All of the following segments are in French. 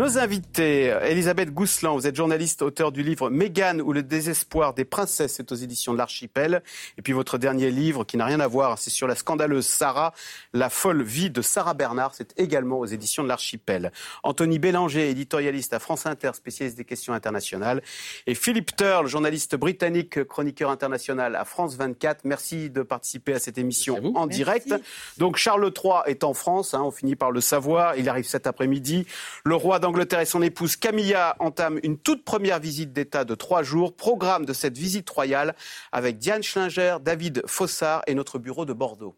Nos invités, Elisabeth Gousselan, vous êtes journaliste, auteur du livre Mégane ou le désespoir des princesses, c'est aux éditions de l'Archipel. Et puis votre dernier livre, qui n'a rien à voir, c'est sur la scandaleuse Sarah, La folle vie de Sarah Bernard, c'est également aux éditions de l'Archipel. Anthony Bélanger, éditorialiste à France Inter, spécialiste des questions internationales. Et Philippe Turle, journaliste britannique, chroniqueur international à France 24. Merci de participer à cette émission en direct. Donc Charles III est en France, hein, on finit par le savoir, il arrive cet après-midi. Le roi d'Angleterre et son épouse Camilla entament une toute première visite d'État de trois jours. Programme de cette visite royale avec Diane Schlinger, David Fossard et notre bureau de Bordeaux.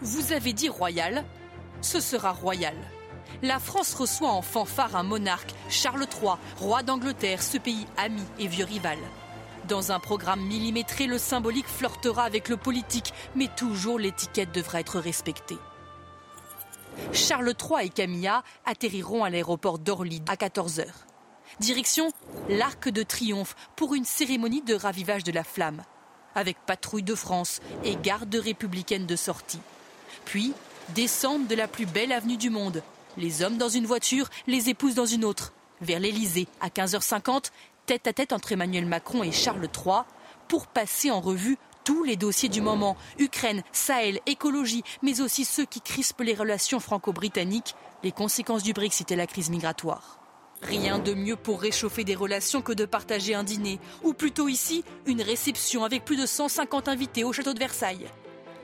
Vous avez dit royal, ce sera royal. La France reçoit en fanfare un monarque, Charles III, roi d'Angleterre, ce pays ami et vieux rival. Dans un programme millimétré, le symbolique flirtera avec le politique, mais toujours l'étiquette devra être respectée. Charles III et Camilla atterriront à l'aéroport d'Orly à 14h. Direction l'Arc de Triomphe pour une cérémonie de ravivage de la flamme, avec patrouille de France et garde républicaine de sortie. Puis, descente de la plus belle avenue du monde. Les hommes dans une voiture, les épouses dans une autre. Vers l'Elysée, à 15h50, tête à tête entre Emmanuel Macron et Charles III, pour passer en revue tous les dossiers du moment, Ukraine, Sahel, écologie, mais aussi ceux qui crispent les relations franco-britanniques, les conséquences du Brexit et la crise migratoire. Rien de mieux pour réchauffer des relations que de partager un dîner, ou plutôt ici, une réception avec plus de 150 invités au château de Versailles.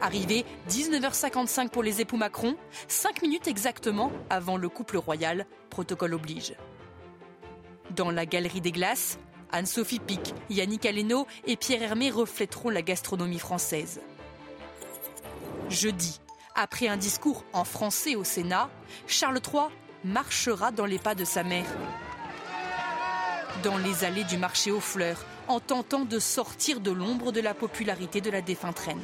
Arrivé 19h55 pour les époux Macron, 5 minutes exactement avant le couple royal, protocole oblige. Dans la galerie des glaces, Anne-Sophie Pic, Yannick Aleno et Pierre Hermé reflèteront la gastronomie française. Jeudi, après un discours en français au Sénat, Charles III marchera dans les pas de sa mère. Dans les allées du marché aux fleurs, en tentant de sortir de l'ombre de la popularité de la défunte reine.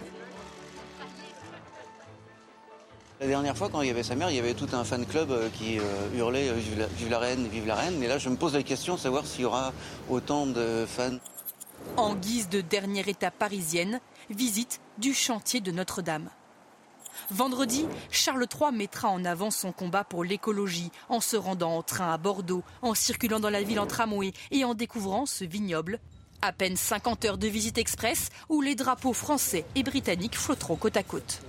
La dernière fois, quand il y avait sa mère, il y avait tout un fan club euh, qui euh, hurlait euh, vive la, reine, vive la reine. Et là, je me pose la question de savoir s'il y aura autant de fans. En guise de dernière étape parisienne, visite du chantier de Notre-Dame. Vendredi, Charles III mettra en avant son combat pour l'écologie en se rendant en train à Bordeaux, en circulant dans la ville en tramway et en découvrant ce vignoble. À peine 50 heures de visite express où les drapeaux français et britanniques flotteront côte à côte.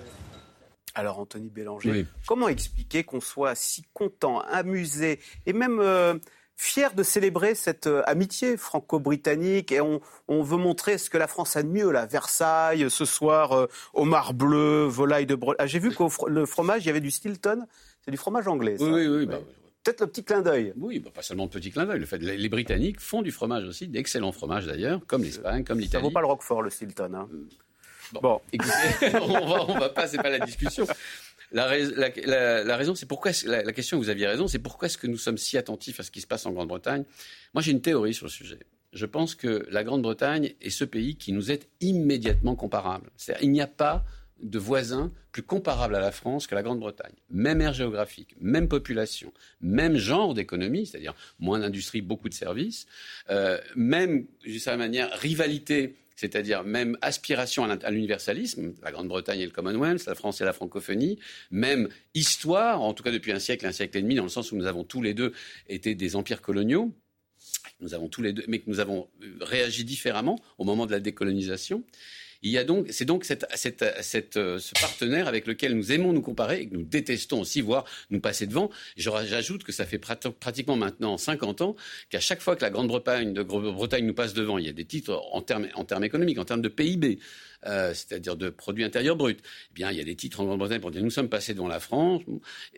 Alors Anthony Bélanger, comment expliquer qu'on soit si content, amusé et même euh, fier de célébrer cette euh, amitié franco-britannique et on, veut montrer ce que la France a de mieux là, Versailles ce soir, euh, homard bleu, volaille de Bretagne. Ah, j'ai vu le fromage, il y avait du Stilton, c'est du fromage anglais. Ça. Oui, oui, bah, Peut-être le petit clin d'œil. Oui, bah, pas seulement le petit clin d'œil. Le fait, les Britanniques font du fromage aussi, d'excellents fromages d'ailleurs, comme l'Espagne, comme l'Italie. Ça vaut pas le Roquefort, le Stilton. Hein. Bon, écoutez, on va, on va pas, c'est pas la discussion. La, raison, c'est pourquoi la, question vous aviez raison, c'est pourquoi est-ce que nous sommes si attentifs à ce qui se passe en Grande-Bretagne? Moi, j'ai une théorie sur le sujet. Je pense que la Grande-Bretagne est ce pays qui nous est immédiatement comparable. C'est-à-dire, il n'y a pas de voisins plus comparables à la France que la Grande-Bretagne. Même aire géographique, même population, même genre d'économie, c'est-à-dire moins d'industrie, beaucoup de services, euh, même, d'une certaine manière, rivalité c'est-à-dire même aspiration à l'universalisme, la Grande-Bretagne et le Commonwealth, la France et la francophonie, même histoire, en tout cas depuis un siècle, un siècle et demi, dans le sens où nous avons tous les deux été des empires coloniaux, nous avons tous les deux, mais que nous avons réagi différemment au moment de la décolonisation. Il y a donc, c'est donc euh, ce partenaire avec lequel nous aimons nous comparer et que nous détestons aussi voir nous passer devant. J'ajoute que ça fait pratiquement maintenant 50 ans qu'à chaque fois que la Grande-Bretagne de Bretagne nous passe devant, il y a des titres en termes, en termes économiques, en termes de PIB. Euh, c'est-à-dire de produit intérieur brut. Eh bien, il y a des titres en Grande-Bretagne pour dire nous sommes passés devant la France,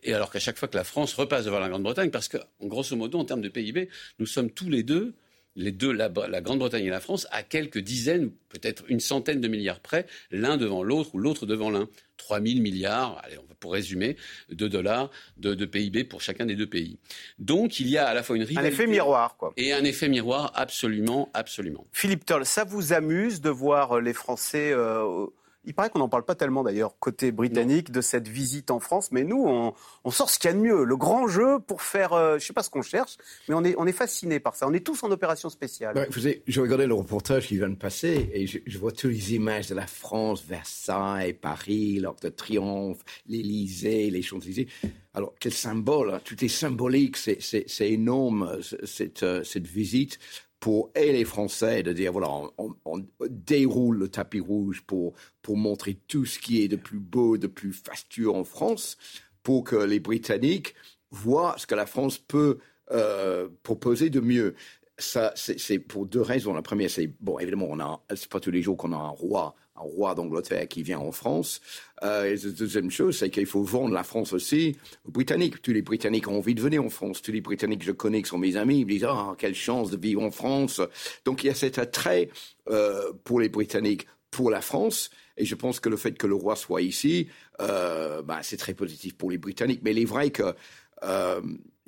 et alors qu'à chaque fois que la France repasse devant la Grande-Bretagne, parce que, grosso modo, en termes de PIB, nous sommes tous les deux les deux, la, Grande-Bretagne et la France, à quelques dizaines, peut-être une centaine de milliards près, l'un devant l'autre ou l'autre devant l'un. 3 000 milliards, allez, pour résumer, de dollars de, PIB pour chacun des deux pays. Donc il y a à la fois une rivalité. Un effet miroir, quoi. Et un effet miroir, absolument, absolument. Philippe Toll, ça vous amuse de voir les Français. Euh, Il paraît qu'on n'en parle pas tellement d'ailleurs côté britannique de cette visite en France, mais nous, on, sort ce qu'il y a de mieux. Le grand jeu pour faire, euh, je ne sais pas ce qu'on cherche, mais on est, on est fasciné par ça. On est tous en opération spéciale. vous savez, je regardais le reportage qui vient de passer et je, vois toutes les images de la France, Versailles, Paris, l'Arc de Triomphe, l'Élysée, les Champs-Élysées. Alors, quel symbole, hein. tout est symbolique, c'est énorme cette, euh, cette visite pour et les Français de dire voilà, on, déroule le tapis rouge pour, pour montrer tout ce qui est de plus beau, de plus fastueux en France, pour que les Britanniques voient ce que la France peut euh, proposer de mieux. Ça, c'est pour deux raisons. La première, c'est bon, évidemment, on a, c'est pas tous les jours qu'on a un roi roi d'Angleterre qui vient en France. Euh, et la deuxième chose, c'est qu'il faut vendre la France aussi aux Britanniques. Tous les Britanniques ont envie de venir en France. Tous les Britanniques que je connais, qui sont mes amis, ils me disent Ah, quelle chance de vivre en France. Donc il y a cet attrait euh, pour les Britanniques, pour la France. Et je pense que le fait que le roi soit ici, euh, bah, c'est très positif pour les Britanniques. Mais il est vrai que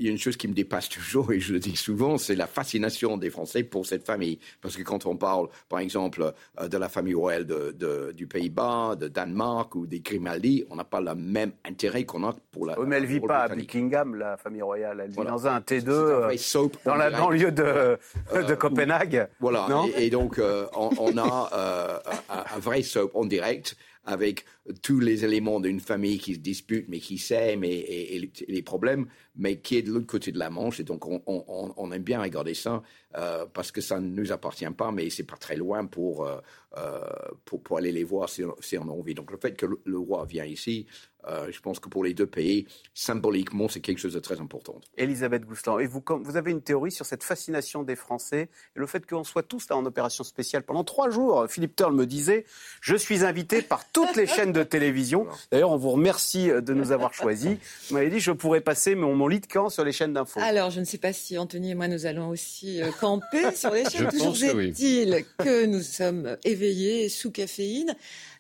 il y a une chose qui me dépasse toujours, et je le dis souvent, c'est la fascination des Français pour cette famille. Parce que quand on parle, par exemple, euh, de la famille royale de, du Pays-Bas, de Danemark ou des Grimaldi, on n'a pas le même intérêt qu'on a pour la. Oui, mais elle ne vit pas à Buckingham, la famille royale. Elle vit dans un T2, euh, dans la banlieue de, de Copenhague. Voilà, et, donc on, a un, vrai soap en direct avec tous les éléments d'une famille qui se dispute, mais qui s'aime et, les problèmes, mais qui est de l'autre côté de la Manche. Et donc, on, aime bien regarder ça euh, parce que ça ne nous appartient pas, mais c'est pas très loin pour, euh, euh, pour, aller les voir si, on a envie. Donc, le fait que le roi vient ici, euh, je pense que pour les deux pays, symboliquement, c'est quelque chose de très important. Elisabeth Gouslan, et vous, vous avez une théorie sur cette fascination des Français et le fait qu'on soit tous là en opération spéciale pendant trois jours. Philippe Turle me disait, je suis invité par toutes les chaînes de télévision. D'ailleurs, on vous remercie de nous avoir choisis. Vous m'avez dit, je pourrais passer mon, mon lit de camp sur les chaînes d'infos. Alors, je ne sais pas si Anthony et moi, nous allons aussi euh, camper sur les chaînes. Toujours est-il que nous sommes éveillés sous caféine.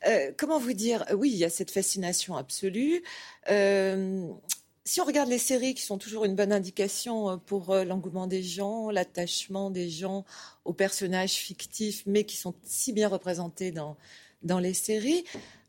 Euh, comment vous dire Oui, il y a cette fascination absolue. Euh, si on regarde les séries qui sont toujours une bonne indication euh, pour l'engouement des gens, l'attachement des gens aux personnages fictifs, mais qui sont si bien représentés dans, dans les séries.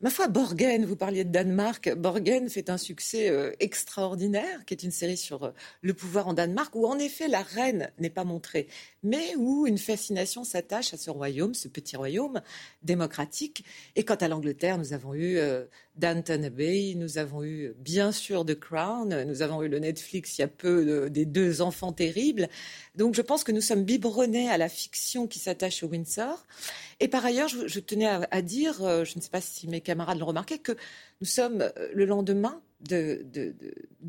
Ma foi, Borgen, vous parliez de Danemark, Borgen fait un succès euh, extraordinaire, qui est une série sur euh, le pouvoir en Danemark, où en effet la reine n'est pas montrée, mais où une fascination s'attache à ce royaume, ce petit royaume démocratique. Et quant à l'Angleterre, nous avons eu euh, Downton Abbey, nous avons eu bien sûr The Crown, nous avons eu le Netflix il y a peu des deux enfants terribles. Donc je pense que nous sommes biberonnés à la fiction qui s'attache au Windsor. Et par ailleurs, je, tenais à, dire, je ne sais pas si mes camarades l'ont remarqué, que nous sommes euh, le lendemain de,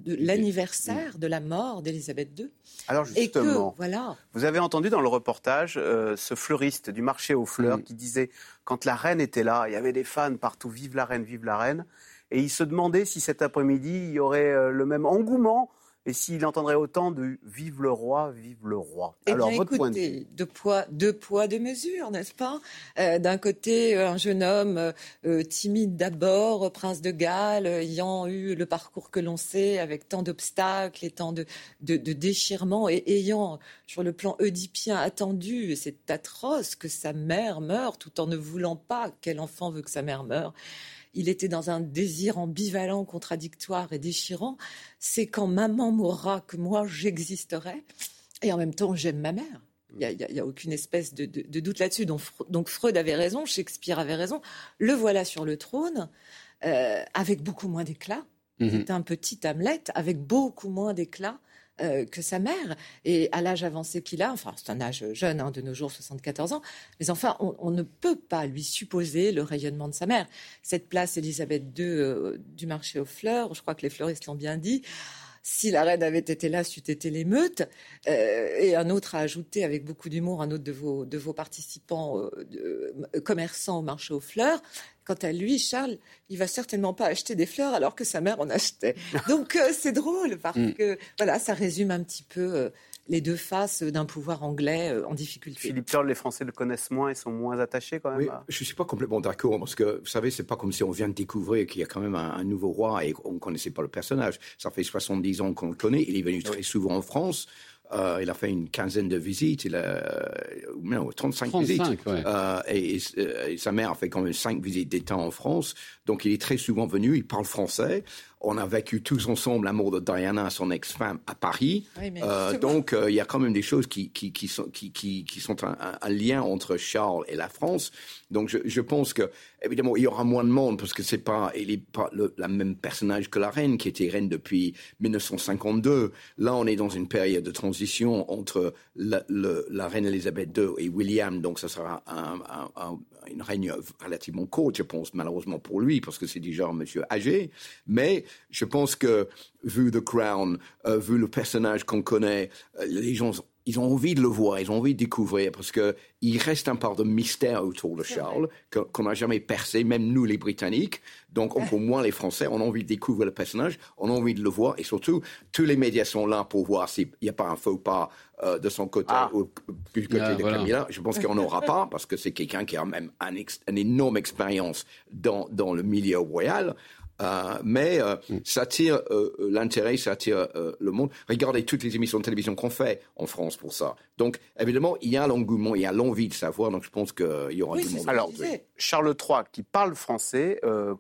l'anniversaire de la mort d'Élisabeth II. Alors justement, voilà. vous avez entendu dans le reportage euh, ce fleuriste du marché aux fleurs mm. qui disait quand la reine était là, il y avait des fans partout, vive la reine, vive la reine, et il se demandait si cet après-midi il y aurait euh, le même engouement et s'il entendrait autant de Vive le roi, vive le roi. Eh Alors, votre point de vue. Deux poids, deux poids, deux mesures, n'est-ce pas? Euh, D'un côté, euh, un jeune homme euh, timide d'abord, prince de Galles, ayant eu le parcours que l'on sait, avec tant d'obstacles et tant de, de, de déchirements, et ayant, sur le plan oedipien, attendu, c'est atroce que sa mère meure, tout en ne voulant pas quel enfant veut que sa mère meure il était dans un désir ambivalent, contradictoire et déchirant. C'est quand maman mourra que moi j'existerai. Et en même temps, j'aime ma mère. Il n'y a, aucune espèce de, doute là-dessus. Donc, Freud avait raison, Shakespeare avait raison. Le voilà sur le trône, euh, avec beaucoup moins d'éclat. Mm-hmm. C'est un petit Hamlet avec beaucoup moins d'éclat. Euh, que sa mère. Et à l'âge avancé qu'il a, enfin c'est un âge jeune hein, de nos jours, 74 ans, mais enfin on, ne peut pas lui supposer le rayonnement de sa mère. Cette place Elisabeth II euh, du marché aux fleurs, je crois que les fleuristes l'ont bien dit, si la reine avait été là, c'eût été l'émeute. Euh, et un autre a ajouté, avec beaucoup d'humour, un autre de vos, de vos participants euh, commerçants au marché aux fleurs. Quant à lui, Charles, il va certainement pas acheter des fleurs alors que sa mère en achetait. Donc euh, c'est drôle parce mm. que voilà, ça résume un petit peu les deux faces d'un pouvoir anglais euh, en difficulté. Philippe Charles, les Français le connaissent moins et sont moins attachés quand même. Oui, je ne suis pas complètement d'accord parce que vous savez, c'est pas comme si on vient de découvrir qu'il y a quand même un, nouveau roi et on ne connaissait pas le personnage. Ça fait 70 ans qu'on le connaît. Il est venu très souvent en France. Euh, il a fait une quinzaine de visites, il a non, 35, 35 visites. ouais. Euh, et, et- et sa mère a fait quand même cinq visites d'État en France. Donc il est très souvent venu, il parle français. On a vécu tous ensemble la mort de Diana, son ex-femme, à Paris. Oui, Euh, donc euh, il y a quand même des choses qui, qui, qui sont, qui, qui, qui sont un, un- un lien entre Charles et la France. Donc je, je pense que évidemment il y aura moins de monde parce que c'est pas il est pas le la même personnage que la reine qui était reine depuis 1952. Là on est dans une période de transition entre la, le- la reine Elisabeth II et William. Donc ça sera un, un- un- une règne relativement courte, je pense, malheureusement pour lui, parce que c'est déjà un monsieur âgé. Mais je pense que, vu The Crown, euh, vu le personnage qu'on connaît, euh, les gens, ils ont envie de le voir, ils ont envie de découvrir, parce que il reste un part de mystère autour de Charles qu'on n'a jamais percé, même nous les Britanniques. Donc, encore moins les Français, on a envie de découvrir le personnage, on a envie de le voir, et surtout, tous les médias sont là pour voir s'il n'y a pas un faux pas euh, de son côté Ah. ou du côté Ah, de voilà. Camilla. Je pense qu'il n'y en aura pas, parce que c'est quelqu'un qui a même un ex- une énorme expérience dans, dans le milieu royal. Euh, mais euh, ça attire euh, l'intérêt, ça attire euh, le monde. Regardez toutes les émissions de télévision qu'on fait en France pour ça. Donc, évidemment, il y a l'engouement, il y a l'envie de savoir. Donc, je pense qu'il y aura Oui, du monde. ça. Alors. Charles III, qui parle français, euh,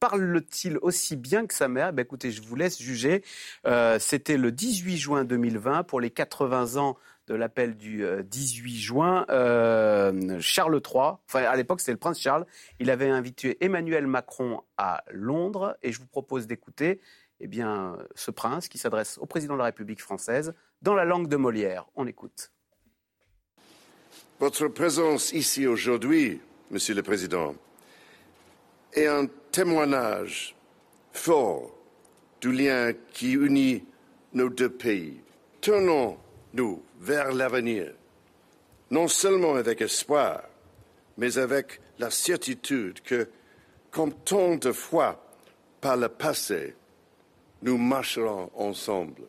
parle-t-il aussi bien que sa mère? Ben, Écoutez, je vous laisse juger. Euh, C'était le 18 juin 2020, pour les 80 ans de l'appel du euh, 18 juin. Euh, Charles III, enfin à l'époque c'était le prince Charles, il avait invité Emmanuel Macron à Londres et je vous propose d'écouter eh bien, ce prince qui s'adresse au président de la République française dans la langue de Molière. On écoute. Votre présence ici aujourd'hui, Monsieur le Président, est un témoignage fort du lien qui unit nos deux pays. Tournons-nous vers l'avenir, non seulement avec espoir, mais avec la certitude que, comme tant de fois par le passé, nous marcherons ensemble.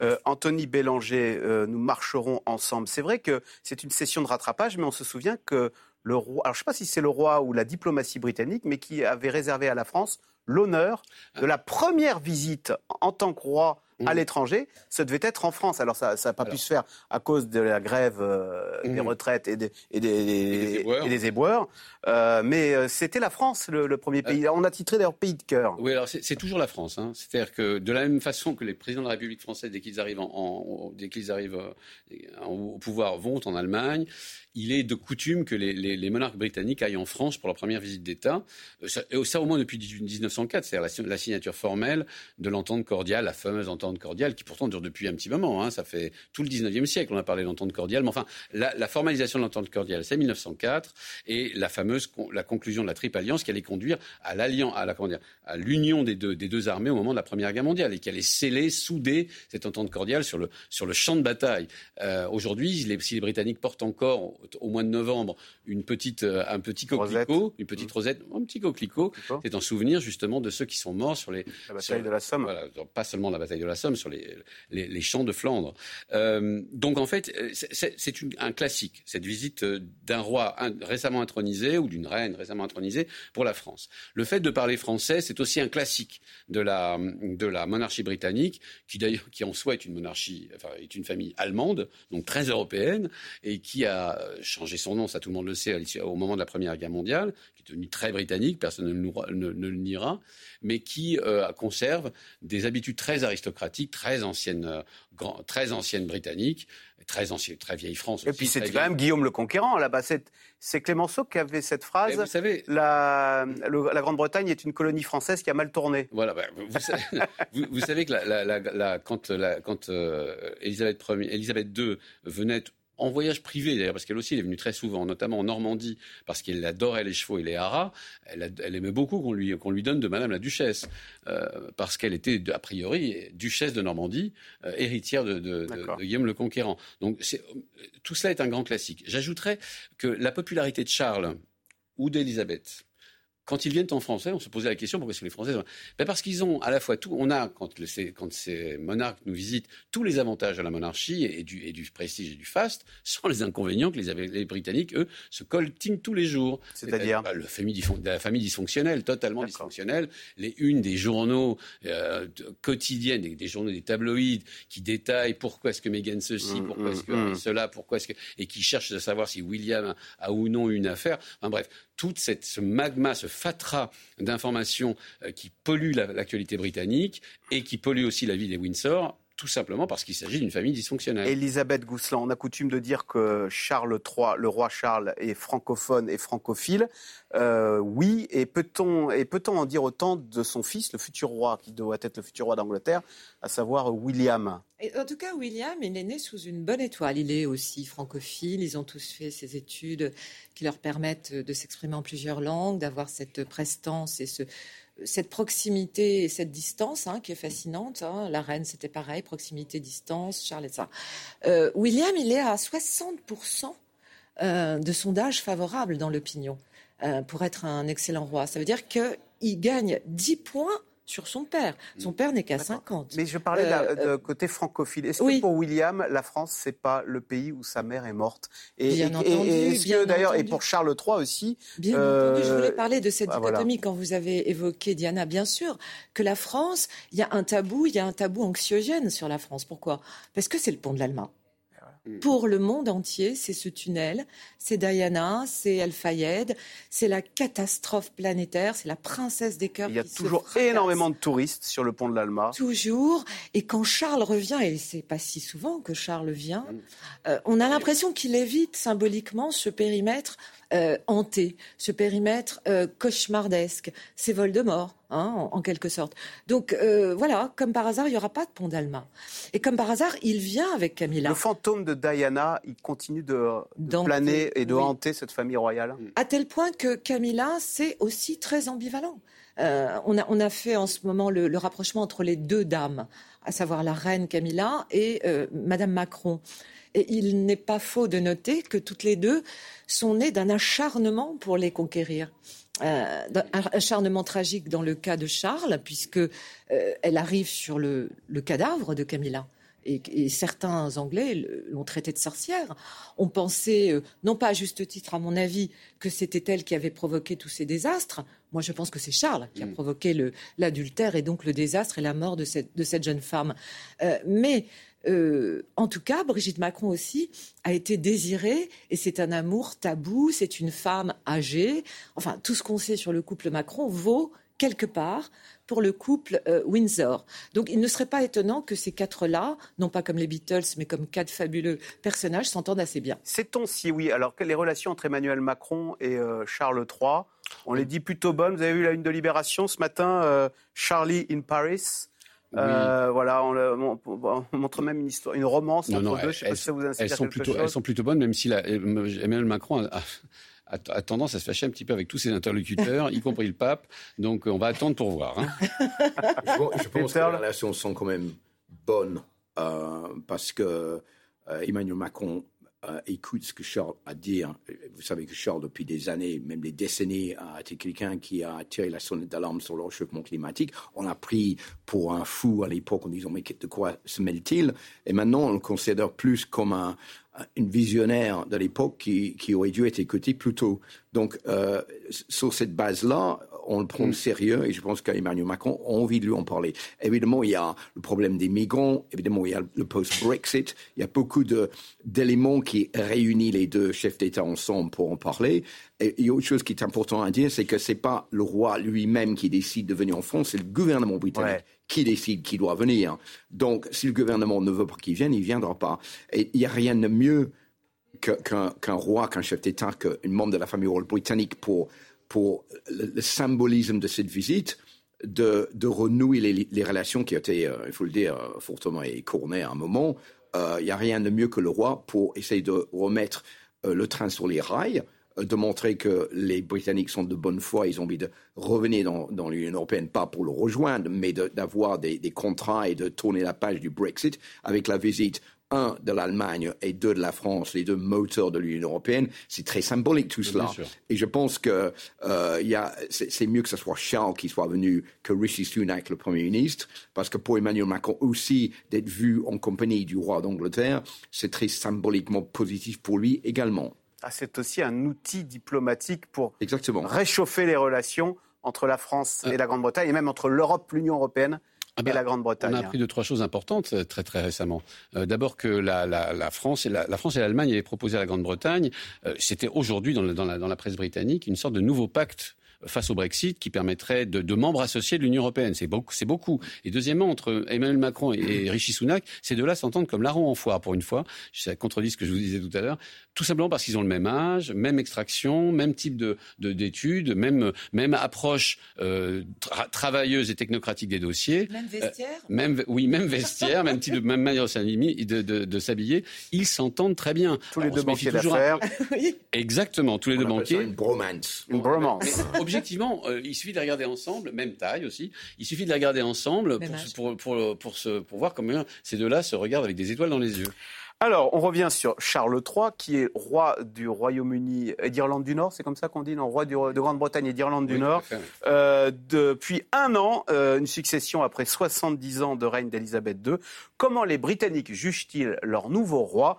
Euh, Anthony Bélanger, euh, nous marcherons ensemble. C'est vrai que c'est une session de rattrapage, mais on se souvient que le roi, alors je ne sais pas si c'est le roi ou la diplomatie britannique, mais qui avait réservé à la France l'honneur de la première visite en tant que roi à Mhm. l'étranger, ça devait être en France. Alors ça n'a pas pu se faire à cause de la grève euh, des Mhm. retraites et des, et des, des éboueurs. et des éboueurs. Euh, mais euh, c'était la France, le, le premier pays. On a titré d'ailleurs pays de cœur. Oui, alors c'est toujours la France. Hein. C'est-à-dire que de la même façon que les présidents de la République française, dès qu'ils arrivent, en, en- dès qu'ils arrivent en- au pouvoir, vont en Allemagne, il est de coutume que les, les- les monarques britanniques aillent en France pour leur première visite d'État. Ça, ça au moins depuis 18- 1904, c'est-à-dire la signature formelle de l'entente cordiale, la fameuse entente cordiale, qui pourtant dure depuis un petit moment. Hein. Ça fait tout le 19e siècle, on a parlé d'entente cordiale. Mais enfin, la, la formalisation de l'entente cordiale, c'est 1904, et la fameuse la conclusion de la triple alliance qui allait conduire à l'alliance, à la comment dire, à l'union des deux, des deux armées au moment de la Première Guerre mondiale et qui allait sceller, souder cette entente cordiale sur le, sur le champ de bataille. Euh, Aujourd'hui, si les Britanniques portent encore au, au mois de novembre une petite, euh, un petit coquelicot, une petite rosette, un petit coquelicot, Coquelicot. c'est en souvenir justement de ceux qui sont morts sur les, La bataille sur- de la Somme. voilà, pas seulement la bataille de la Somme, sur les, champs de Flandre. Euh, donc en fait, euh, c'est- un classique, cette visite euh, d'un roi récemment intronisé ou d'une reine récemment intronisée pour la France. Le fait de parler français, c'est aussi un classique de la, de la monarchie britannique, qui d'ailleurs, qui en soi est une monarchie, est une famille allemande, donc très européenne, et qui a changé son nom, ça tout le monde le sait, au moment de la Première Guerre mondiale, qui est devenue très britannique, personne ne le, niera, mais qui conserve des habitudes très aristocratiques, très anciennes, euh, grand- très anciennes britanniques, très ancienne, très vieille France. Et puis c'était quand même Guillaume le Conquérant là-bas. C'est Clémenceau qui avait cette phrase. vous savez, La, Grande-Bretagne est une colonie française qui a mal tourné. Voilà, bah, vous, vous savez, vous- vous savez que la, la- quand, quand euh, Elisabeth II venait en voyage privé, d'ailleurs, parce qu'elle aussi elle est venue très souvent, notamment en Normandie, parce qu'elle adorait les chevaux et les haras, elle, aimait beaucoup qu'on lui, qu'on lui donne de Madame la Duchesse, euh, parce qu'elle était, a priori, Duchesse de Normandie, euh, héritière de, de- Guillaume le Conquérant. Donc tout cela est un grand classique. J'ajouterais que la popularité de Charles ou d'Élisabeth quand ils viennent en français, on se posait la question pourquoi est-ce que les Français ben Parce qu'ils ont à la fois tout. On a, quand, quand ces monarques nous visitent, tous les avantages de la monarchie et du, et du prestige et du faste, sans les inconvénients que les, les Britanniques, eux, se coltinent tous les jours. C'est-à-dire la, famille, la famille dysfonctionnelle, totalement dysfonctionnelle. Les unes des journaux euh, quotidiennes, des, journaux, des tabloïds, qui détaillent pourquoi est-ce que Meghan ceci, mmh, pourquoi est-ce mmh, que mmh. cela, pourquoi est-ce que. et qui cherchent à savoir si William a, ou non une affaire. Enfin bref, tout ce magma, ce fatras d'informations euh, qui pollue l'actualité britannique et qui pollue aussi la vie des Windsor, tout simplement parce qu'il s'agit d'une famille dysfonctionnelle. Elisabeth Gousseland, on a coutume de dire que Charles III, le roi Charles, est francophone et francophile. Euh, oui, et peut-on et peut-on en dire autant de son fils, le futur roi, qui doit être le futur roi d'Angleterre, à savoir William? En tout cas, William, il est né sous une bonne étoile. Il est aussi francophile. Ils ont tous fait ces études qui leur permettent de s'exprimer en plusieurs langues, d'avoir cette prestance et ce cette proximité et cette distance hein, qui est fascinante. Hein. La reine, c'était pareil, proximité, distance, Charles et ça. Euh, William, il est à 60% euh, de sondage favorable dans l'opinion euh, pour être un excellent roi. Ça veut dire qu'il gagne 10 points sur son père. Son père n'est qu'à 50. Mais je parlais de, euh, côté francophone. Est-ce que pour William, la France, c'est pas le pays où sa mère est morte? Et, Bien entendu. d'ailleurs, et pour Charles III aussi. Bien entendu. Je voulais parler de cette bah, dichotomie quand vous avez évoqué Diana. Bien sûr que la France, il y a un tabou, il y a un tabou anxiogène sur la France. Pourquoi? Parce que c'est le pont de l'Allemagne. Mm. Pour le monde entier, c'est ce tunnel, c'est Diana, c'est El Fayed, c'est la catastrophe planétaire, c'est la princesse des cœurs. Il y a toujours énormément de touristes sur le pont de l'Alma. Toujours. Et quand Charles revient, et c'est pas si souvent que Charles vient, mm. euh, on a l'impression qu'il évite symboliquement ce périmètre euh, hanté, ce périmètre euh, cauchemardesque, ces vols de mort, hein, en, quelque sorte. Donc euh, voilà, comme par hasard, il n'y aura pas de pont d'Alma. Et comme par hasard, il vient avec Camilla. Le fantôme de Diana, il continue de, planer et de hanter cette famille royale. À tel point que Camilla, c'est aussi très ambivalent. on, a, on, a, fait en ce moment le, le, rapprochement entre les deux dames, à savoir la reine Camilla et Madame Macron. Et il n'est pas faux de noter que toutes les deux sont nées d'un acharnement pour les conquérir. Euh, un acharnement tragique dans le cas de Charles, puisque euh, elle arrive sur le, cadavre de Camilla. Et, certains Anglais l'ont traitée de sorcière. On pensait, euh, non pas à juste titre à mon avis, que c'était elle qui avait provoqué tous ces désastres. Moi, je pense que c'est Charles qui a mm. provoqué l'adultère et donc le désastre et la mort de cette, de cette jeune femme. mais euh, en tout cas, Brigitte Macron aussi a été désirée et c'est un amour tabou. C'est une femme âgée. Enfin, tout ce qu'on sait sur le couple Macron vaut quelque part pour le couple euh, Windsor. Donc il ne serait pas étonnant que ces quatre-là, non pas comme les Beatles, mais comme quatre fabuleux personnages, s'entendent assez bien. Sait-on si oui Alors les relations entre Emmanuel Macron et euh, Charles III, on les dit plutôt bonnes. Vous avez vu la une de Libération ce matin, Charlie in Paris euh, voilà, on, montre même une histoire, une romance entre deux. Je sais pas si ça vous elles sont plutôt, elles sont plutôt bonnes, même si la, Emmanuel Macron a, tendance à se fâcher un petit peu avec tous ses interlocuteurs, y compris le pape. Donc, on va attendre pour voir. Hein. je, pense que les relations sont quand même bonnes euh, parce que euh, Emmanuel Macron euh, écoute ce que Charles a à dire. Vous savez que Charles, depuis des années, même des décennies, a été quelqu'un qui a tiré la sonnette d'alarme sur le réchauffement climatique. On l'a pris pour un fou à l'époque en disant mais de quoi se mêle-t-il? Et maintenant, on le considère plus comme un, une visionnaire de l'époque qui, qui, aurait dû être écouté plus tôt. Donc, euh, sur cette base-là, on le prend au mm. sérieux et je pense qu'Emmanuel Macron a envie de lui en parler. Évidemment, il y a le problème des migrants, évidemment, il y a le post-Brexit, il y a beaucoup d'éléments qui réunissent les deux chefs d'État ensemble pour en parler. Et il y a autre chose qui est important à dire, c'est que c'est pas le roi lui-même qui décide de venir en France, c'est le gouvernement britannique qui décide qui doit venir. Donc, si le gouvernement ne veut pas qu'il vienne, il viendra pas. Et il n'y a rien de mieux qu'un roi, qu'un chef d'État, qu'un membre de la famille royale britannique pour pour le, symbolisme de cette visite, de, renouer les, relations qui étaient, euh, il faut le dire, euh, fortement écornées à un moment. Euh, il n'y a rien de mieux que le roi pour essayer de remettre le train sur les rails, de montrer que les Britanniques sont de bonne foi, ils ont envie de revenir dans, l'Union européenne, pas pour le rejoindre, mais d'avoir des, contrats et de tourner la page du Brexit avec la visite un de l'Allemagne et deux de la France, les deux moteurs de l'Union européenne, c'est très symbolique tout cela. Et je pense que euh, c'est mieux que ce soit Charles qui soit venu que Rishi Sunak, le Premier ministre, parce que pour Emmanuel Macron aussi, d'être vu en compagnie du roi d'Angleterre, c'est très symboliquement positif pour lui également. Ah, c'est aussi un outil diplomatique pour réchauffer les relations entre la France et euh. la Grande-Bretagne, et même entre l'Europe, l'Union européenne ah bah, la Grande-Bretagne. On a appris deux, trois choses importantes euh, très, très récemment. Euh, d'abord que la, France et la, France et l'Allemagne avaient proposé à la Grande-Bretagne, euh, c'était aujourd'hui dans, dans, la, presse britannique, une sorte de nouveau pacte face au Brexit qui permettrait de, membres associés de l'Union européenne. C'est beaucoup, c'est beaucoup. Et deuxièmement, entre Emmanuel Macron et, Rishi Sunak, ces deux-là s'entendent comme larron en foire pour une fois. Ça contredit ce que je vous disais tout à l'heure. Tout simplement parce qu'ils ont le même âge, même extraction, même type de, d'études, même, même approche euh, travailleuse et technocratique des dossiers. Même vestiaire? Euh, même, oui, même vestiaire, même type de même manière de, de, de, s'habiller. Ils s'entendent très bien. Tous les deux banquiers d'affaires. Exactement, tous les deux banquiers. Une bromance. Une bromance objectivement, euh, il suffit de les regarder ensemble, même taille aussi. Il suffit de les regarder ensemble pour, pour, pour, pour, voir comment ces deux-là se regardent avec des étoiles dans les yeux. Alors, on revient sur Charles III, qui est roi du Royaume-Uni et d'Irlande du Nord, c'est comme ça qu'on dit, non Roi de Grande-Bretagne et d'Irlande du Nord. Euh, depuis un an, euh, une succession après 70 ans de règne d'Élisabeth II. Comment les Britanniques jugent-ils leur nouveau roi?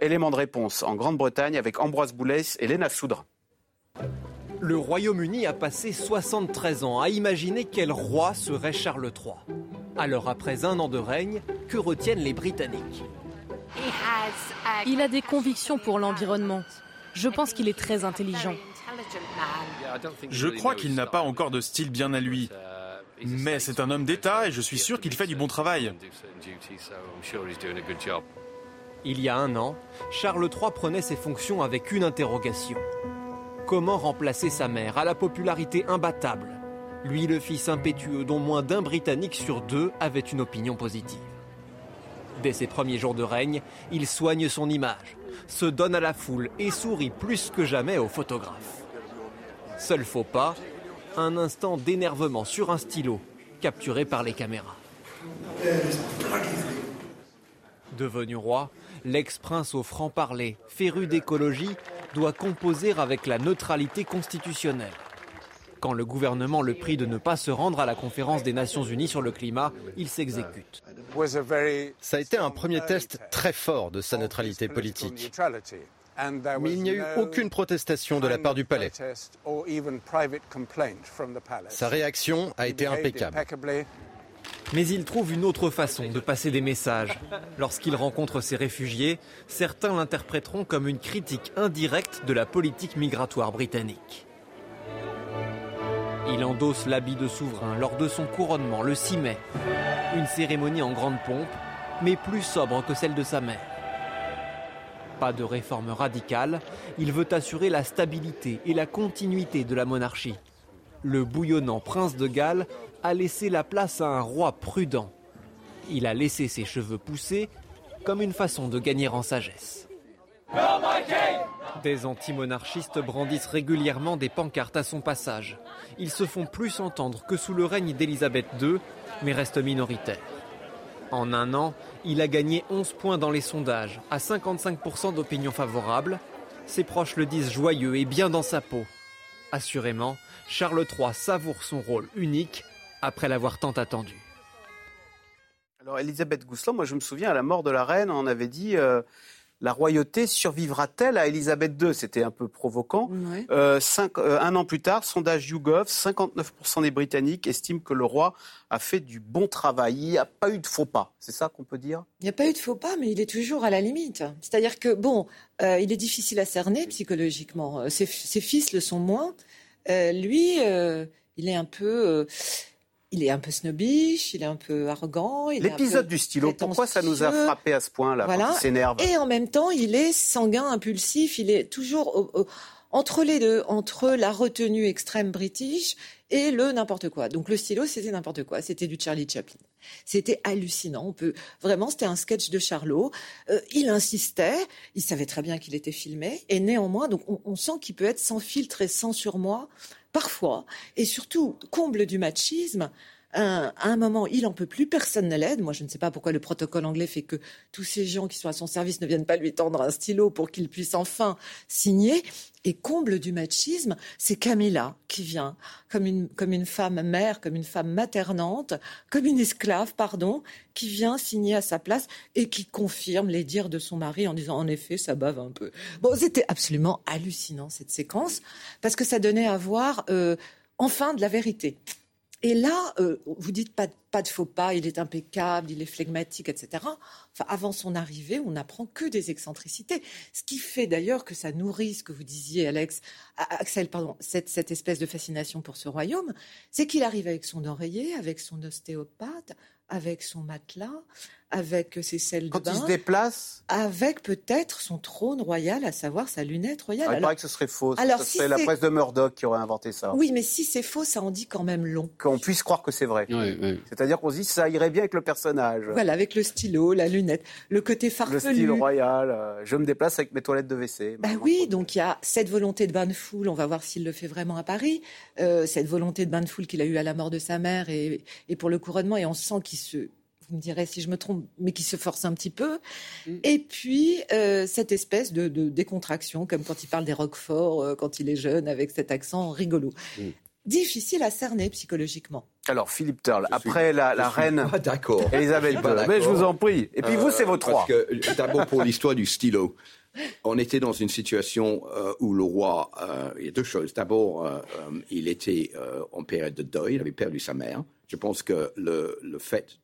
Élément de réponse en Grande-Bretagne avec Ambroise Boulès et Léna Soudre. Le Royaume-Uni a passé 73 ans à imaginer quel roi serait Charles III. Alors après un an de règne, que retiennent les Britanniques? Il a des convictions pour l'environnement. Je pense qu'il est très intelligent. Je crois qu'il n'a pas encore de style bien à lui. Mais c'est un homme d'État et je suis sûr qu'il fait du bon travail. Il y a un an, Charles III prenait ses fonctions avec une interrogation. Comment remplacer sa mère à la popularité imbattable? Lui, le fils impétueux dont moins d'un Britannique sur deux avait une opinion positive. Dès ses premiers jours de règne, il soigne son image, se donne à la foule et sourit plus que jamais aux photographes. Seul faux pas, un instant d'énervement sur un stylo, capturé par les caméras. Devenu roi, l'ex-prince au franc-parler, féru d'écologie, doit composer avec la neutralité constitutionnelle. Quand le gouvernement le prie de ne pas se rendre à la conférence des Nations Unies sur le climat, il s'exécute. Ça a été un premier test très fort de sa neutralité politique. Mais il n'y a eu aucune protestation de la part du palais. Sa réaction a été impeccable. Mais il trouve une autre façon de passer des messages. Lorsqu'il rencontre ces réfugiés, certains l'interpréteront comme une critique indirecte de la politique migratoire britannique. Il endosse l'habit de souverain lors de son couronnement le 6 mai. Une cérémonie en grande pompe, mais plus sobre que celle de sa mère. Pas de réforme radicale, il veut assurer la stabilité et la continuité de la monarchie. Le bouillonnant prince de Galles a laissé la place à un roi prudent. Il a laissé ses cheveux pousser comme une façon de gagner en sagesse. Des antimonarchistes brandissent régulièrement des pancartes à son passage. Ils se font plus entendre que sous le règne d'Élisabeth II, mais restent minoritaires. En un an, il a gagné 11 points dans les sondages, à 55% d'opinion favorable. Ses proches le disent joyeux et bien dans sa peau. Assurément, Charles III savoure son rôle unique après l'avoir tant attendu. Alors Elisabeth Gousselin, moi je me souviens à la mort de la reine, on avait dit euh, la royauté survivra-t-elle à Elisabeth II C'était un peu provoquant. Euh, euh, un an plus tard, sondage YouGov, 59% des Britanniques estiment que le roi a fait du bon travail. Il n'y a pas eu de faux pas, c'est ça qu'on peut dire? Il n'y a pas eu de faux pas, mais il est toujours à la limite. C'est-à-dire que, bon, il est difficile à cerner psychologiquement. Ses, ses fils le sont moins. Lui, il est un peu il est un peu snobbish, il est un peu arrogant. L'épisode du stylo, pourquoi ça nous a frappé à ce point-là voilà. il s'énerve Et en même temps, il est sanguin, impulsif, il est toujours entre les deux, entre la retenue extrême british et le n'importe quoi. Donc le stylo, c'était n'importe quoi, c'était du Charlie Chaplin. C'était hallucinant. On peut vraiment, c'était un sketch de Charlot. Euh, il insistait, il savait très bien qu'il était filmé, et néanmoins, donc on, on sent qu'il peut être sans filtre et sans surmoi parfois, et surtout, comble du machisme, à un moment, il en peut plus, personne ne l'aide. Moi, je ne sais pas pourquoi le protocole anglais fait que tous ces gens qui sont à son service ne viennent pas lui tendre un stylo pour qu'il puisse enfin signer. Et comble du machisme, c'est Camilla qui vient, comme une, comme une femme mère, comme une femme maternante, comme une esclave, pardon, qui vient signer à sa place et qui confirme les dires de son mari en disant en effet, ça bave un peu. Bon, c'était absolument hallucinant cette séquence, parce que ça donnait à voir euh, enfin de la vérité. Et là, euh, vous dites pas, de faux pas, il est impeccable, il est flegmatique, etc. Enfin, avant son arrivée, on n'apprend que des excentricités. Ce qui fait d'ailleurs que ça nourrit ce que vous disiez, Alex, Axel, pardon, cette espèce de fascination pour ce royaume, c'est qu'il arrive avec son oreiller, avec son ostéopathe, avec son matelas, avec ses selles de Quand bain. il se déplace Avec peut-être son trône royal, à savoir sa lunette royale. Ah, Il Alors- paraît que ce serait faux. Alors, ce si serait la presse de Murdoch qui aurait inventé ça. Oui, mais si c'est faux, ça en dit quand même long. Qu'on puisse croire que c'est vrai. C'est-à-dire qu'on se dit ça irait bien avec le personnage. Voilà, avec le stylo, la lunette, le côté Le farfelu. style royal. euh, je me déplace avec mes toilettes de WC. Bah oui, donc il y a cette volonté de bain de foule, on va voir s'il le fait vraiment à Paris, euh, cette volonté de bain de foule qu'il a eu à la mort de sa mère et, et pour le couronnement, et on sent qu'il se, vous me direz si je me trompe, mais qu'il se force un petit peu. Et puis euh, cette espèce de, de décontraction, comme quand il parle des Roquefort, euh, quand il est jeune, avec cet accent rigolo. Difficile à cerner psychologiquement. Alors, Philippe Turle, après la, reine d'accord. Elisabeth. Mais je vous en prie. Et puis vous, c'est vos Euh, trois. D'abord, pour l'histoire du stylo. On était dans une situation euh, où le roi, euh, il y a deux choses. D'abord, euh, il était en période de deuil, il avait perdu sa mère. Je pense que le, fait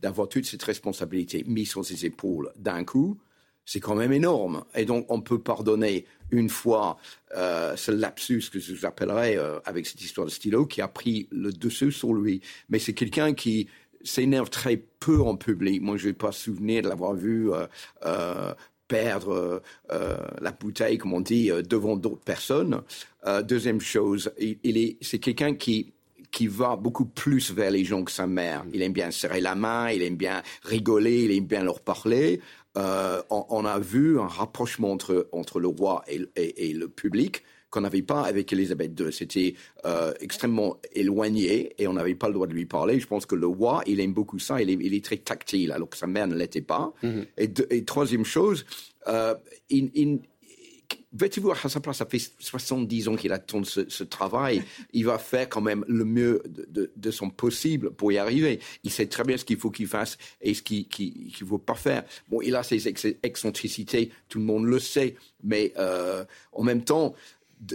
d'avoir toute cette responsabilité mise sur ses épaules d'un coup, c'est quand même énorme. Et donc, on peut pardonner une fois ce lapsus que j'appellerais euh, avec cette histoire de stylo qui a pris le dessus sur lui. Mais c'est quelqu'un qui s'énerve très peu en public. Moi, je n'ai pas souvenir de l'avoir vu perdre euh, euh, la bouteille, comme on dit, euh, devant d'autres personnes. Euh, deuxième chose, il, il est, c'est quelqu'un qui qui va beaucoup plus vers les gens que sa mère. Il aime bien serrer la main, il aime bien rigoler, il aime bien leur parler. Euh, on, on a vu un rapprochement entre, entre le roi et, et- et le public qu'on n'avait pas avec Elisabeth II. C'était euh, extrêmement éloigné et on n'avait pas le droit de lui parler. Je pense que le roi, il aime beaucoup ça, il est, il est très tactile, alors que sa mère ne l'était pas. et, deux- et troisième chose, euh, il- Vêtez-vous à sa place, ça fait 70 ans qu'il attend ce, ce travail. Il va faire quand même le mieux de, de- de son possible pour y arriver. Il sait très bien ce qu'il faut qu'il fasse et ce qu'il qu'il qu'il faut pas faire. Bon, il a ses ex- excentricités, tout le monde le sait, mais euh, en même temps,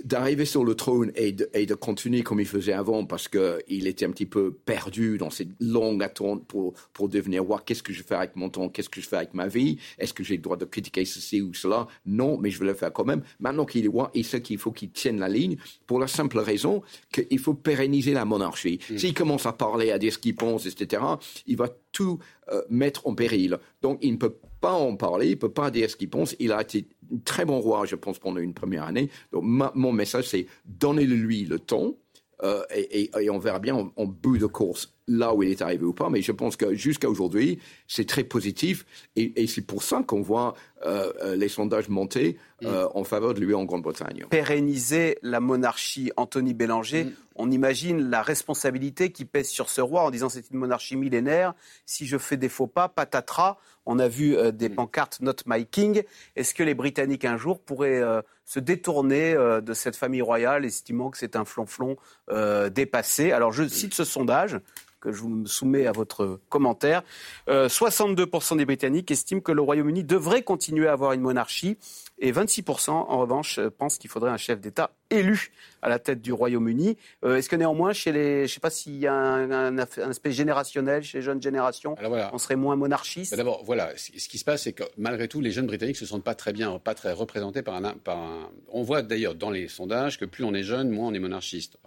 d'arriver sur le trône et de, et de continuer comme il faisait avant parce qu'il était un petit peu perdu dans cette longue attente pour, pour devenir roi. Qu'est-ce que je fais avec mon temps? Qu'est-ce que je fais avec ma vie? Est-ce que j'ai le droit de critiquer ceci ou cela? Non, mais je vais le faire quand même. Maintenant qu'il est roi, il sait qu'il faut qu'il tienne la ligne pour la simple raison qu'il faut pérenniser la monarchie. S'il commence à parler, à dire ce qu'il pense, etc., il va tout euh, mettre en péril. Donc il ne peut pas en parler, il peut pas dire ce qu'il pense. Il a été un très bon roi, je pense, pendant une première année. Donc mon message, c'est donnez-lui le temps euh, et, et- et on verra bien en, en bout de course là où il est arrivé ou pas. Mais je pense que jusqu'à aujourd'hui, c'est très positif et, et c'est pour ça qu'on voit euh, les sondages monter euh, en faveur de lui en Grande-Bretagne. pérenniser la monarchie Anthony Bélanger, Mm. on imagine la responsabilité qui pèse sur ce roi en disant c'est une monarchie millénaire, si je fais des faux pas, patatras. On a vu euh, Mm. des pancartes Not My King. Est-ce que les Britanniques un jour pourraient se détourner euh, de cette famille royale, estimant que c'est un flonflon euh, dépassé. Alors je cite ce sondage que je vous soumets à votre commentaire. Euh, 62% des Britanniques estiment que le Royaume-Uni devrait continuer à avoir une monarchie et 26% en revanche euh, pensent qu'il faudrait un chef d'État élu à la tête du Royaume-Uni. Euh, Est-ce que néanmoins, chez les, je ne sais pas s'il y a un, un- un aspect générationnel chez les jeunes générations, voilà. on serait moins monarchiste? Bah D'abord, voilà, ce qui se passe, c'est que malgré tout, les jeunes Britanniques se sentent pas très bien, pas très représentés par un. Par un... On voit d'ailleurs dans les sondages que plus on est jeune, moins on est monarchiste.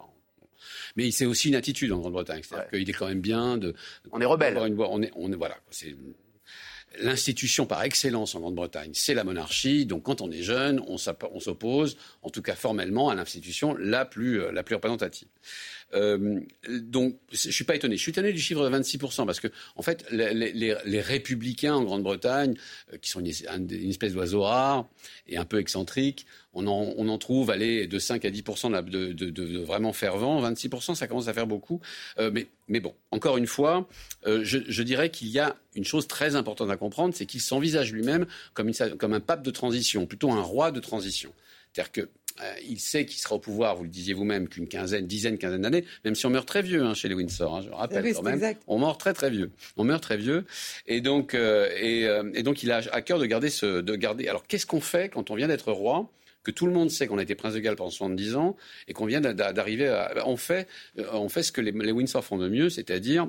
Mais c'est aussi une attitude en Grande-Bretagne, c'est-à-dire qu'il est quand même bien de. On est rebelle. Une on est, on est, voilà, c'est l'institution par excellence en Grande-Bretagne, c'est la monarchie. Donc, quand on est jeune, on s'oppose, en tout cas formellement, à l'institution la plus, euh, la plus représentative. Euh, donc, je suis pas étonné. Je suis étonné du chiffre de 26%, parce que, en fait, les, républicains en Grande-Bretagne, euh, qui sont une, espèce d'oiseau rare et un peu excentrique, on en, trouve aller de 5 à 10% de, de, vraiment fervent. 26%, ça commence à faire beaucoup. Euh, mais, mais, bon, encore une fois, je, je, dirais qu'il y a une chose très importante à comprendre, c'est qu'il s'envisage lui-même comme, comme un pape de transition, plutôt un roi de transition. C'est-à-dire que euh, il sait qu'il sera au pouvoir, vous le disiez vous-même, qu'une quinzaine, dizaine, quinzaine d'années, même si on meurt très vieux hein, chez les Windsor, hein, je rappelle quand même. On meurt très très vieux. On meurt très vieux. Et donc, euh, euh, et, donc il a à cœur de garder ce. De garder... Alors qu'est-ce qu'on fait quand on vient d'être roi? Que tout le monde sait qu'on a été prince de Galles pendant 70 ans et qu'on vient d'arriver à... On fait, on fait ce que les, les Windsor font de mieux, c'est-à-dire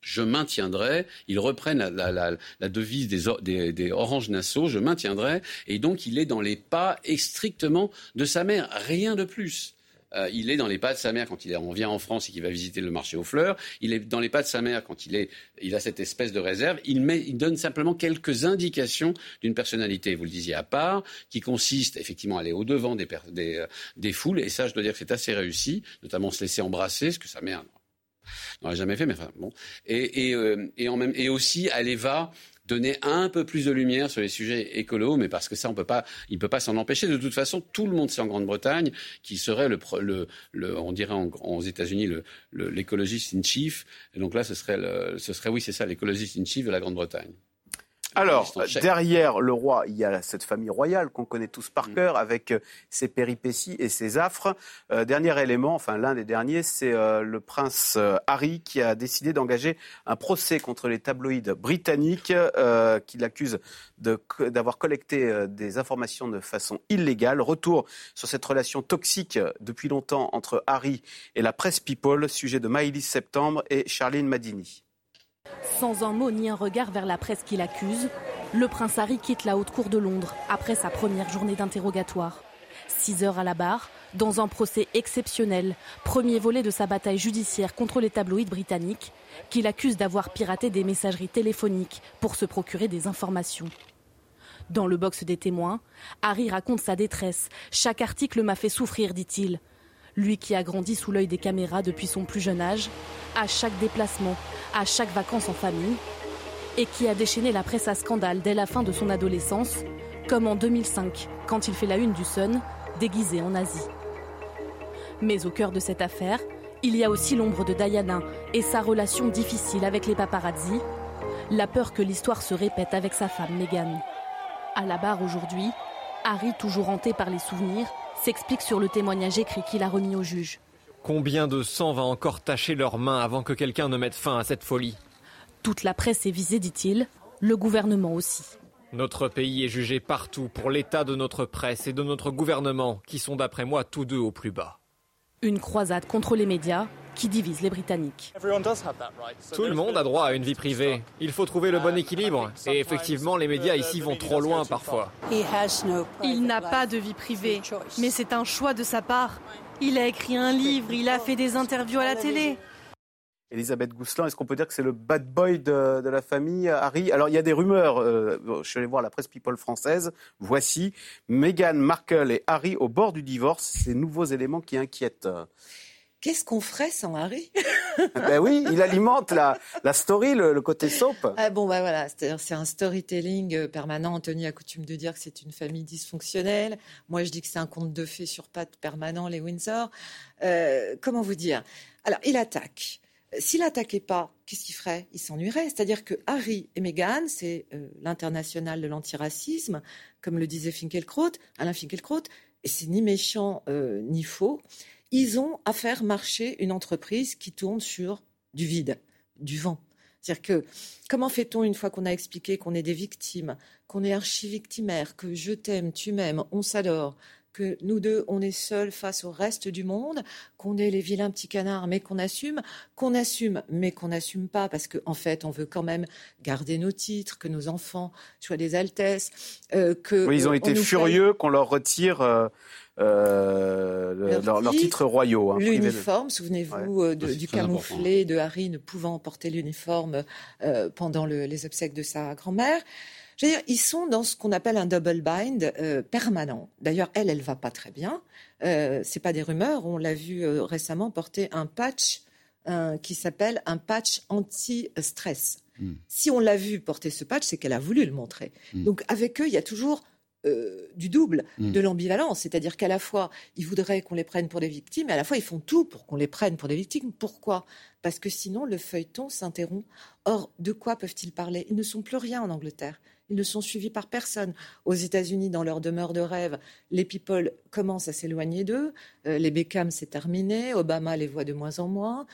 je maintiendrai, ils reprennent la, devise des, des, Orange Nassau, je maintiendrai, et donc il est dans les pas strictement de sa mère, rien de plus. Euh, il est dans les pas de sa mère quand il on vient en France et qu'il va visiter le marché aux fleurs. Il est dans les pas de sa mère quand il, est, il a cette espèce de réserve. Il, met, il donne simplement quelques indications d'une personnalité, vous le disiez, à part, qui consiste effectivement à aller au-devant des, des, euh, des foules. Et ça, je dois dire que c'est assez réussi, notamment se laisser embrasser, ce que sa mère n'aurait jamais fait, mais enfin bon. Et, et, euh, et, en même, et aussi, elle va donner un peu plus de lumière sur les sujets écolos, mais parce que ça, on peut pas, il ne peut pas s'en empêcher. De toute façon, tout le monde sait en Grande-Bretagne qu'il serait le, le, le, on dirait en, aux États-Unis l'écologiste in chief. Et donc là, ce serait, le, ce serait oui, c'est ça, l'écologiste in chief de la Grande-Bretagne. Alors, derrière le roi, il y a cette famille royale qu'on connaît tous par mm. cœur, avec euh, ses péripéties et ses affres. Euh, dernier élément, enfin l'un des derniers, c'est euh, le prince Harry qui a décidé d'engager un procès contre les tabloïds britanniques qui l'accusent d'avoir collecté des informations de façon illégale. Retour sur cette relation toxique depuis longtemps entre Harry et la presse People, sujet de Maïlis Septembre et Charline Madini. Sans un mot ni un regard vers la presse qui l'accuse, le prince Harry quitte la haute cour de Londres après sa première journée d'interrogatoire. Six heures à la barre, dans un procès exceptionnel, premier volet de sa bataille judiciaire contre les tabloïds britanniques, qui l'accusent d'avoir piraté des messageries téléphoniques pour se procurer des informations. Dans le box des témoins, Harry raconte sa détresse. Chaque article m'a fait souffrir, dit-il. Lui qui a grandi sous l'œil des caméras depuis son plus jeune âge, à chaque déplacement, à chaque vacances en famille, et qui a déchaîné la presse à scandale dès la fin de son adolescence, comme en 2005, quand il fait la une du Sun, déguisé en Asie. Mais au cœur de cette affaire, il y a aussi l'ombre de Diana et sa relation difficile avec les paparazzi, la peur que l'histoire se répète avec sa femme Meghan. À la barre aujourd'hui, Harry, toujours hanté par les souvenirs, s'explique sur le témoignage écrit qu'il a remis au juge. Combien de sang va encore tacher leurs mains avant que quelqu'un ne mette fin à cette folie? Toute la presse est visée, dit-il, le gouvernement aussi. Notre pays est jugé partout pour l'état de notre presse et de notre gouvernement, qui sont d'après moi tous deux au plus bas. Une croisade contre les médias qui divise les Britanniques. Tout le monde a droit à une vie privée. Il faut trouver le bon équilibre. Et effectivement, les médias ici vont trop loin parfois. Il n'a pas de vie privée, mais c'est un choix de sa part. Il a écrit un livre, il a fait des interviews à la télé. Elisabeth Gousselin, est-ce qu'on peut dire que c'est le bad boy de, la famille, Harry? Alors, il y a des rumeurs, euh, je suis allé voir la presse People française, voici, Meghan Markle et Harry au bord du divorce, ces nouveaux éléments qui inquiètent. Qu'est-ce qu'on ferait sans Harry? Ben oui, il alimente la, la story, le, côté soap. Ah bon, ben voilà, c'est un storytelling euh, permanent. Anthony a coutume de dire que c'est une famille dysfonctionnelle. Moi, je dis que c'est un conte de fées sur pattes permanent, les Windsor. Euh, comment vous dire? Alors, il attaque. S'il n'attaquait pas, qu'est-ce qu'il ferait? Il s'ennuierait. C'est-à-dire que Harry et Meghan, c'est euh, l'international de l'antiracisme, comme le disait Finkelkraut, Alain Finkelkraut, et c'est ni méchant euh, ni faux. Ils ont à faire marcher une entreprise qui tourne sur du vide, du vent. C'est-à-dire que comment fait-on une fois qu'on a expliqué qu'on est des victimes, qu'on est archi-victimaire, que je t'aime, tu m'aimes, on s'adore, que nous deux, on est seuls face au reste du monde, qu'on est les vilains petits canards, mais qu'on assume, qu'on assume, mais qu'on n'assume pas, parce qu'en en fait, on veut quand même garder nos titres, que nos enfants soient des altesses, euh, que ils ont été furieux qu'on leur retire. Euh, euh, leurs titres royaux. Hein, l'uniforme, souvenez-vous du camouflé de Harry ne pouvant porter l'uniforme pendant les obsèques de sa grand-mère. Je veux dire, ils sont dans ce qu'on appelle un double bind euh, permanent. D'ailleurs, elle, elle va pas très bien. Euh, c'est pas des rumeurs. On l'a vu euh, récemment porter un patch qui s'appelle un patch anti-stress. Hmm. Si on l'a vu porter ce patch, c'est qu'elle a voulu le montrer. Hmm. Donc avec eux, il y a toujours euh, du double, hmm. de l'ambivalence. C'est-à-dire qu'à la fois, ils voudraient qu'on les prenne pour des victimes, et à la fois, ils font tout pour qu'on les prenne pour des victimes. Pourquoi? Parce que sinon, le feuilleton s'interrompt. Or, de quoi peuvent-ils parler? Ils ne sont plus rien en Angleterre. Ils ne sont suivis par personne. Aux États-Unis, dans leur demeure de rêve, les people commencent à s'éloigner d'eux. Euh, les Beckham, c'est terminé. Obama les voit de moins en moins.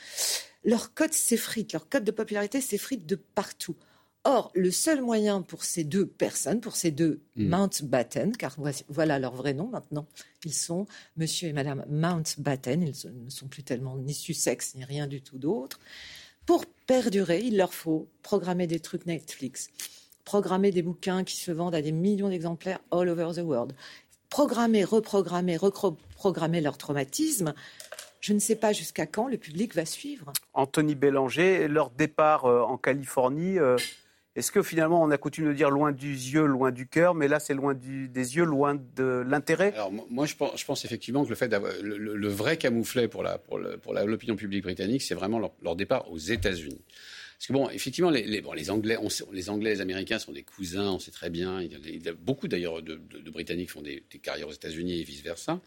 Leur code s'effrite, leur code de popularité s'effrite de partout. Or, le seul moyen pour ces deux personnes, pour ces deux mm. Mountbatten, car voilà leur vrai nom maintenant, ils sont Monsieur et Madame Mountbatten, ils ne sont plus tellement ni Sussex ni rien du tout d'autre. Pour perdurer, il leur faut programmer des trucs Netflix programmer des bouquins qui se vendent à des millions d'exemplaires all over the world, programmer, reprogrammer, reprogrammer leur traumatisme. Je ne sais pas jusqu'à quand le public va suivre. Anthony Bélanger, leur départ euh, en Californie, euh, est-ce que finalement on a coutume de dire loin du yeux, loin du cœur, mais là c'est loin des yeux, loin de l'intérêt? Alors moi je pense, effectivement que le fait d'avoir le, vrai camouflet pour l'opinion publique britannique, c'est vraiment leur départ aux États-Unis. Parce que bon, effectivement, les, Anglais, les Américains sont des cousins, on sait très bien. Il y a, beaucoup d'ailleurs de, Britanniques font des, des carrières aux États-Unis et vice versa.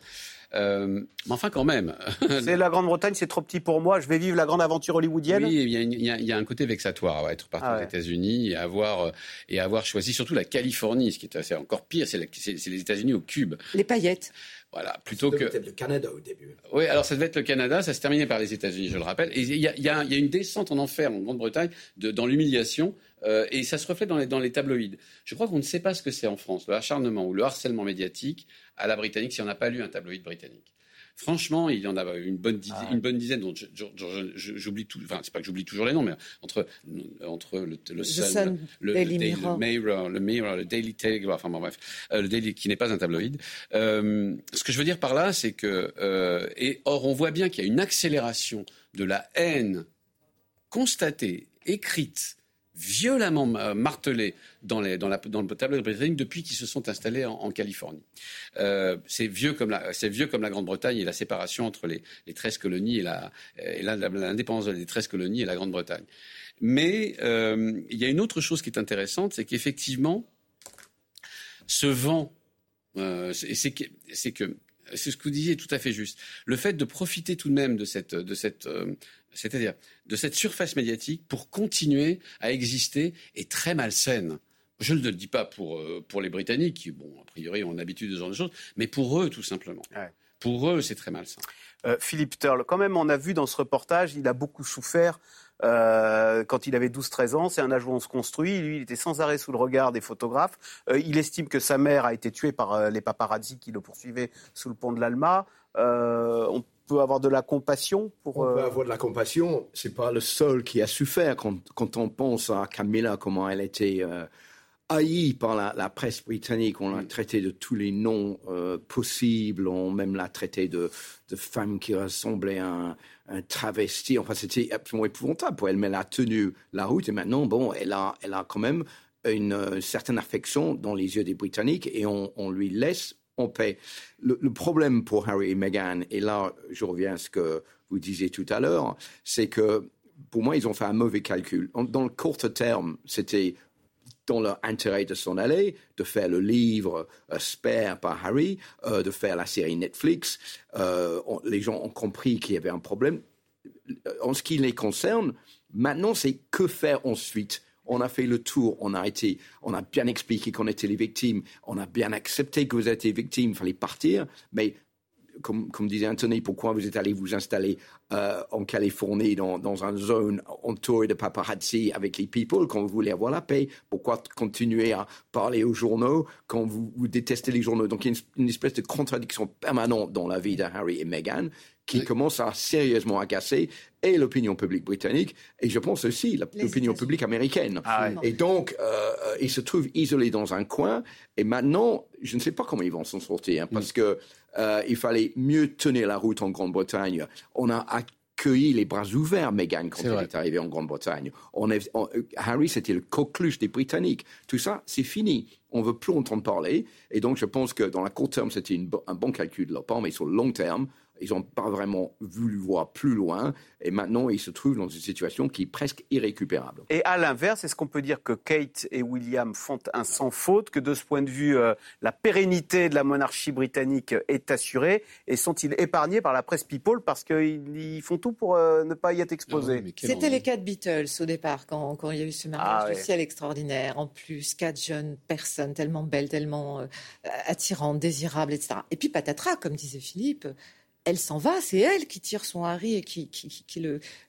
Euh, mais enfin, quand même. c'est la Grande-Bretagne, c'est trop petit pour moi. Je vais vivre la grande aventure hollywoodienne. Oui, il y a, y y un côté vexatoire à être parti ah aux États-Unis et avoir euh, et avoir choisi surtout la Californie, ce qui est assez encore pire, c'est les États-Unis au cube. Les paillettes. Voilà, plutôt que. C'était le Canada au début. Oui, alors ça devait être le Canada, ça se terminait par les États-Unis, je le rappelle. Et il y a, y, a, y a, une descente en enfer en Grande-Bretagne dans l'humiliation. Euh, et ça se reflète dans les, dans les tabloïds. Je crois qu'on ne sait pas ce que c'est en France, le acharnement ou le harcèlement médiatique à la britannique si on n'a pas lu un tabloïd britannique. Franchement, il y en a une bonne dizaine, ah une bonne dizaine dont j'oublie tout. Enfin, c'est pas que j'oublie toujours les noms, mais entre entre le, le Sun, le, Daily Mirror. le Mirror, le Daily Telegraph, enfin bon, bref, euh, le Daily qui n'est pas un tabloïd. Euh, ce que je veux dire par là, c'est que euh, et or on voit bien qu'il y a une accélération de la haine constatée, écrite violemment martelés dans, les, dans, la, dans le tableau britannique depuis qu'ils se sont installés en, Californie. Euh, c'est vieux comme la, c'est vieux comme la Grande-Bretagne et la séparation entre les, les 13 colonies et, la, et l'indépendance des 13 colonies et la Grande-Bretagne. Mais euh, il y a une autre chose qui est intéressante, c'est qu'effectivement, ce vent, euh, c'est que, c'est que c'est ce que vous disiez tout à fait juste. Le fait de profiter tout de même de cette, de cette, euh, c'est-à-dire de cette surface médiatique pour continuer à exister est très malsaine. Je ne le dis pas pour, euh, pour les Britanniques, qui, bon, a priori, ont l'habitude de ce genre de choses, mais pour eux, tout simplement. Pour eux, c'est très malsain. Euh, Philippe Turle, quand même, on a vu dans ce reportage, il a beaucoup souffert euh, quand il avait 12-13 ans. C'est un âge où on se construit. Lui, il était sans arrêt sous le regard des photographes. il estime que sa mère a été tuée par les paparazzi qui le poursuivaient sous le pont de l'Alma. on peut avoir de la compassion pour. On peut euh, avoir de la compassion. C'est pas le seul qui a souffert quand, quand on pense à Camilla, comment elle était euh, haïe par la, presse britannique. On l'a traité de tous les noms euh, possibles. On même l'a traité de, de femme qui ressemblait à un, un travesti. Enfin, c'était absolument épouvantable pour elle. Mais elle a tenu la route et maintenant, bon, elle a, elle a quand même une, certaine affection dans les yeux des Britanniques et on, on lui laisse paix. Le, problème pour Harry et Meghan, et là je reviens à ce que vous disiez tout à l'heure, c'est que pour moi ils ont fait un mauvais calcul. Dans le court terme, c'était dans leur intérêt de s'en aller, de faire le livre euh, Spare par Harry, euh, de faire la série Netflix. Euh, les gens ont compris qu'il y avait un problème. En ce qui les concerne, maintenant, c'est que faire ensuite on a fait le tour, on a été, on a bien expliqué qu'on était les victimes, on a bien accepté que vous étiez victimes, il fallait partir, mais comme, disait Anthony, pourquoi vous êtes allé vous installer euh, en Californie dans, dans une zone entourée de paparazzi avec les people quand vous voulez avoir la paix? Pourquoi continuer à parler aux journaux quand vous, détestez les journaux? Donc il y a une, espèce de contradiction permanente dans la vie de Harry et Meghan qui commence à sérieusement agacer et l'opinion publique britannique et je pense aussi l'opinion publique américaine. Ah et donc, euh, ils se trouvent isolés dans un coin et maintenant, je ne sais pas comment ils vont s'en sortir hein, parce mm. que euh, il fallait mieux tenir la route en Grande-Bretagne. On a accueilli les bras ouverts Meghan quand elle est arrivée en Grande-Bretagne. Harry, c'était le coqueluche des Britanniques. Tout ça, c'est fini. On veut plus entendre parler. Et donc, je pense que dans la court terme, c'était un bon calcul de leur part, mais sur le long terme, ils n'ont pas vraiment voulu voir plus loin. Et maintenant, ils se trouvent dans une situation qui est presque irrécupérable. Et à l'inverse, est-ce qu'on peut dire que Kate et William font un sans faute, que de ce point de vue, euh, la pérennité de la monarchie britannique est assurée Et sont-ils épargnés par la presse People parce qu'ils font tout pour euh, ne pas y être exposés? C'était les quatre Beatles au départ, quand, quand, il y a eu ce mariage ah, ciel extraordinaire. En plus, quatre jeunes personnes tellement belles, tellement euh, attirantes, désirables, etc. Et puis patatras, comme disait Philippe elle s'en va, c'est elle qui tire son Harry et qui,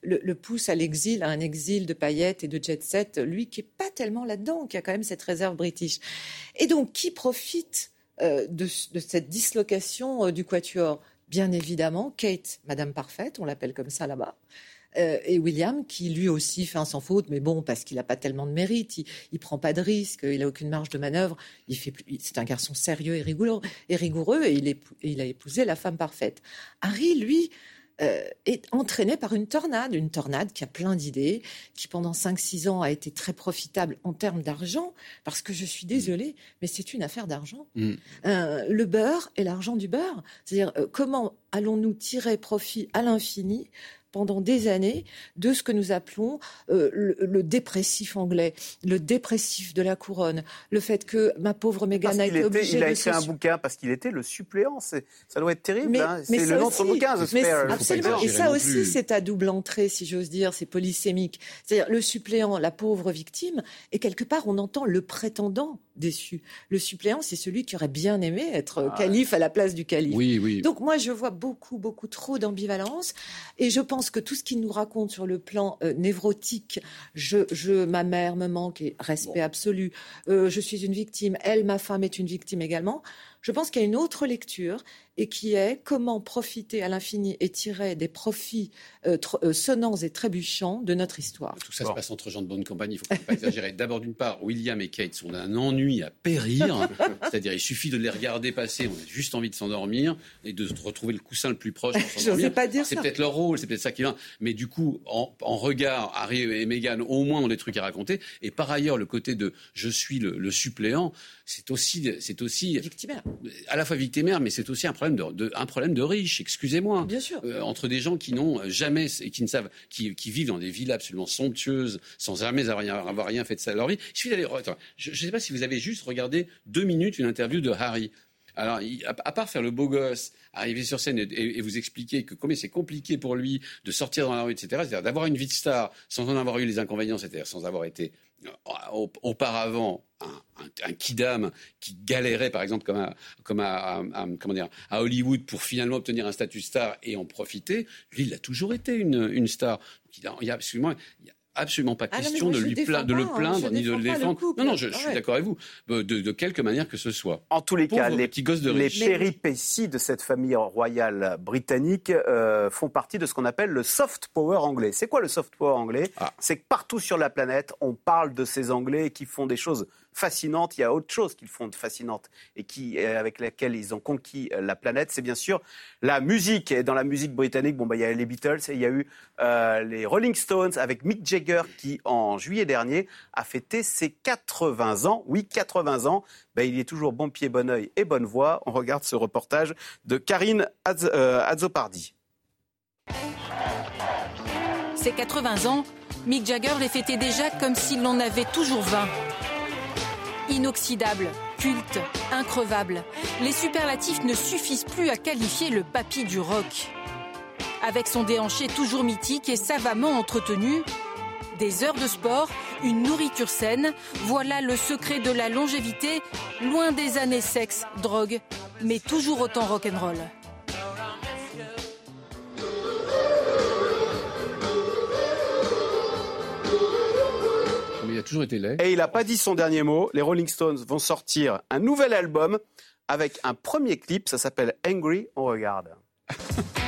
le, pousse à l'exil, à un exil de paillettes et de jet set, lui qui est pas tellement là-dedans, qui a quand même cette réserve british. Et donc, qui profite euh, de, cette dislocation euh, du quatuor? Bien évidemment, Kate, Madame Parfaite, on l'appelle comme ça là-bas, euh, et William, qui lui aussi fait un sans faute, mais bon, parce qu'il n'a pas tellement de mérite, il, ne prend pas de risque, il a aucune marge de manœuvre, il fait, c'est un garçon sérieux et rigoureux, et, rigoureux, et il, il a épousé la femme parfaite. Harry, lui, euh, est entraîné par une tornade, une tornade qui a plein d'idées, qui pendant 5-6 ans a été très profitable en termes d'argent, parce que je suis désolée, mais c'est une affaire d'argent. Mm. Euh, le beurre et l'argent du beurre, c'est-à-dire comment allons-nous tirer profit à l'infini pendant des années de ce que nous appelons euh, le, dépressif anglais, le dépressif de la couronne, le fait que ma pauvre Meghan a été obligée Il a écrit un bouquin parce qu'il était le suppléant. Ça doit être terrible. Hein. c'est le nom de son bouquin, The Spare. Absolument. Et ça aussi, c'est à double entrée, si j'ose dire. C'est polysémique. C'est-à-dire le suppléant, la pauvre victime, et quelque part, on entend le prétendant déçu. Le suppléant, c'est celui qui aurait bien aimé être ah. calife à la place du calife. Oui, oui. Donc moi, je vois beaucoup, beaucoup trop d'ambivalence, et je pense que tout ce qu'il nous raconte sur le plan euh, névrotique, je, je, ma mère me manque, et respect absolu, euh, je suis une victime, elle, ma femme, est une victime également. Je pense qu'il y a une autre lecture et qui est comment profiter à l'infini et tirer des profits euh, euh, sonnants et trébuchants de notre histoire. Tout ça se passe entre gens de bonne compagnie, il ne faut pas exagérer. D'abord, d'une part, William et Kate sont d'un ennui à périr, c'est-à-dire il suffit de les regarder passer, on a juste envie de s'endormir et de retrouver le coussin le plus proche. Je n'osais pas dire C'est peut-être leur rôle, c'est peut-être ça qui vient. Mais du coup, en, regard, Harry et Meghan au moins ont des trucs à raconter. Et par ailleurs, le côté de je suis le, suppléant, c'est aussi, c'est aussi victimaire. À la fois victimaire, mais c'est aussi un problème de, un problème de riches. Excusez-moi. Bien sûr. Euh, entre des gens qui n'ont jamais et qui ne savent, qui, vivent dans des villas absolument somptueuses, sans jamais avoir rien, avoir rien fait de ça leur vie. Il suffit d'aller. Je ne sais pas si vous avez juste regardé deux minutes une interview de Harry. Alors, à part faire le beau gosse, arriver sur scène et, vous expliquer que combien c'est compliqué pour lui de sortir dans la rue, etc., c'est-à-dire d'avoir une vie de star sans en avoir eu les inconvénients, c'est-à-dire sans avoir été euh, auparavant un, un, kidam qui galérait par exemple comme, à, comme comment dire, à Hollywood pour finalement obtenir un statut star et en profiter, lui il a toujours été une, star. Il y a, il y a, absolument pas ah question de, lui de le hein, plaindre ni de le défendre. Non, non, je, suis d'accord avec vous, de, quelque manière que ce soit. En tous les cas, les, de les péripéties de cette famille royale britannique euh, font partie de ce qu'on appelle le soft power anglais. C'est quoi le soft power anglais? Ah. C'est que partout sur la planète, on parle de ces Anglais qui font des choses fascinante. Il y a autre chose qu'ils font de fascinante et qui, euh, avec laquelle ils ont conquis euh, la planète, c'est bien sûr la musique. Et dans la musique britannique, bon, bah, il y a les Beatles et il y a eu euh, les Rolling Stones avec Mick Jagger qui, en juillet dernier, a fêté ses 80 ans. Oui, 80 ans. Bah, il est toujours bon pied, bon oeil et bonne voix. On regarde ce reportage de Karine Azzopardi. Ses 80 ans, Mick Jagger les fêtait déjà comme s'il en avait toujours 20. Inoxydable, culte, increvable, les superlatifs ne suffisent plus à qualifier le papy du rock. Avec son déhanché toujours mythique et savamment entretenu, des heures de sport, une nourriture saine, voilà le secret de la longévité, loin des années sexe, drogue, mais toujours autant rock'n'roll. Toujours été laid. Et il n'a pas dit son dernier mot. Les Rolling Stones vont sortir un nouvel album avec un premier clip. Ça s'appelle Angry. On regarde.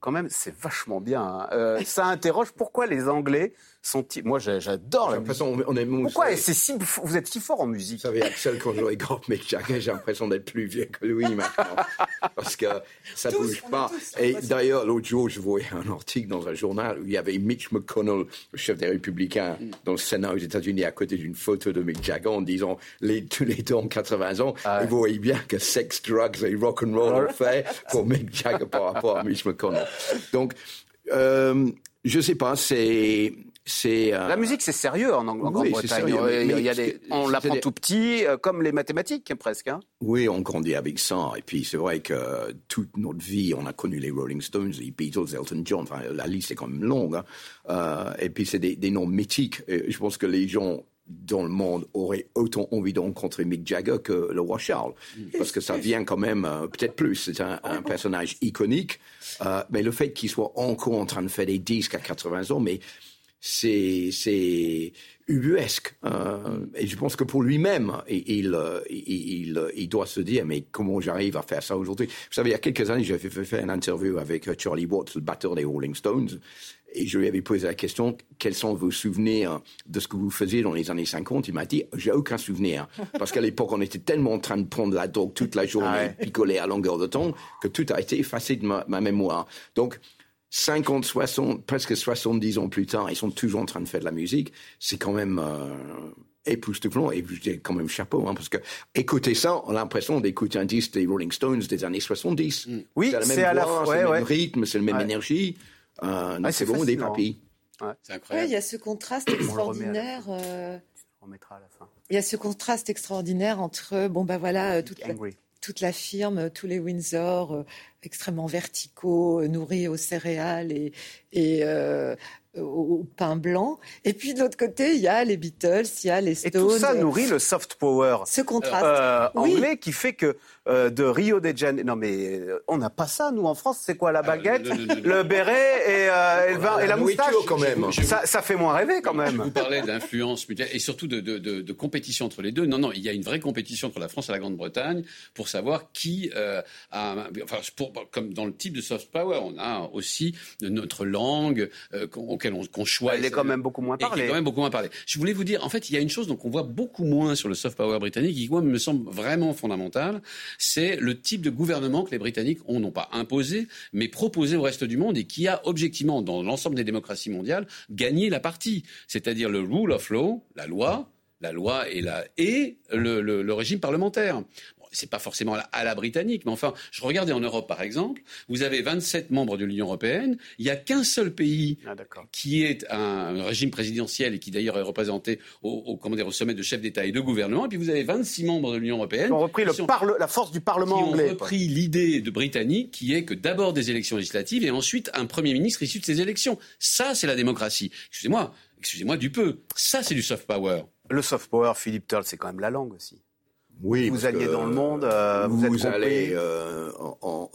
Quand même, c'est vachement bien. Hein. Euh, ça interroge pourquoi les Anglais sont. Moi, j'adore la musique. On, on est pourquoi c'est si, vous êtes si fort en musique? Vous savez, Axel, quand je regarde Mick Jagger, j'ai l'impression d'être plus vieux que lui maintenant. parce que ça ne bouge pas. Et d'ailleurs, l'autre jour, je voyais un article dans un journal où il y avait Mitch McConnell, le chef des Républicains, mm. dans le Sénat aux États-Unis, à côté d'une photo de Mick Jagger en disant les, tous les deux en 80 ans. Ah, et vous voyez bien que sex, drugs et rock and roll ont fait pour Mick Jagger par rapport à McConnell. Donc, euh, je sais pas, c'est c'est euh, la musique, c'est sérieux en, Grande-Bretagne. on l'apprend tout petit, euh, comme les mathématiques presque. Hein. Oui, on grandit avec ça. Et puis c'est vrai que toute notre vie, on a connu les Rolling Stones, les Beatles, Elton John. Enfin, la liste est quand même longue. Hein. Euh, et puis c'est des, des, noms mythiques. Et je pense que les gens dans le monde auraient autant envie de rencontrer Mick Jagger que le roi Charles, parce que ça vient quand même peut-être plus. C'est un, un, personnage iconique, mais le fait qu'il soit encore en train de faire des disques à 80 ans, mais c'est c'est ubuesque. Euh, et je pense que pour lui-même, il, il, il, doit se dire, mais comment j'arrive à faire ça aujourd'hui? Vous savez, il y a quelques années, j'avais fait une interview avec euh, Charlie Watts, le batteur des Rolling Stones, et je lui avais posé la question, quels sont vos souvenirs de ce que vous faisiez dans les années 50 Il m'a dit, j'ai aucun souvenir. Parce qu'à l'époque, on était tellement en train de prendre la drogue toute la journée, ah picoler à longueur de temps, que tout a été effacé de ma, ma mémoire. Donc, 50, 60, presque 70 ans plus tard, ils sont toujours en train de faire de la musique. C'est quand même euh, époustouflant et je dis quand même chapeau, hein, parce que écouter ça, on a l'impression d'écouter un disque des Rolling Stones des années 70. Mm. Oui, c'est à la fois, c'est le même rythme, c'est la même énergie. Euh, c'est vraiment des papilles. C'est incroyable. il y a ce contraste extraordinaire. Euh, on à la fin. Il y a ce contraste extraordinaire entre bon ben voilà toute la, toute la firme, tous les Windsor euh, extrêmement verticaux, euh, nourris aux céréales et, et euh, au pain blanc. Et puis de l'autre côté, il y a les Beatles, il y a les Stones. Et tout ça nourrit le soft power Ce contraste. anglais qui fait que euh, de Rio de Janeiro. Non, mais euh, on n'a pas ça, nous, en France. C'est quoi la baguette, le béret et, euh, et, la moustache quand même. Ça, ça, fait moins rêver, quand même. Vous parlez d'influence et surtout de, de, de, de, compétition entre les deux. Non, non, il y a une vraie compétition entre la France et la Grande-Bretagne pour savoir qui a. Enfin, pour, comme dans le type de soft power, on a aussi notre langue auquel on qu'on choisit. Elle est quand même beaucoup moins parlée. quand même beaucoup moins parlée. Je voulais vous dire, en fait, il y a une chose donc on voit beaucoup moins sur le soft power britannique qui, moi, me semble vraiment fondamentale c'est le type de gouvernement que les Britanniques ont non pas imposé, mais proposé au reste du monde et qui a objectivement, dans l'ensemble des démocraties mondiales, gagné la partie. C'est-à-dire le rule of law, la loi, la loi et, la, et le régime parlementaire c'est pas forcément à la, britannique, mais enfin, je regardais en Europe par exemple, vous avez 27 membres de l'Union européenne, il n'y a qu'un seul pays ah, qui est un, régime présidentiel et qui d'ailleurs est représenté au, comment dire, au sommet de chefs d'État et de gouvernement, et puis vous avez 26 membres de l'Union européenne qui ont repris la force du Parlement qui anglais. ont repris l'idée de britannique qui est que d'abord des élections législatives et ensuite un Premier ministre issu de ces élections. Ça, c'est la démocratie. Excusez-moi, excusez-moi du peu. Ça, c'est du soft power. Le soft power, Philippe Turl, c'est quand même la langue aussi. Oui, vous alliez dans le monde, euh, vous, allez euh,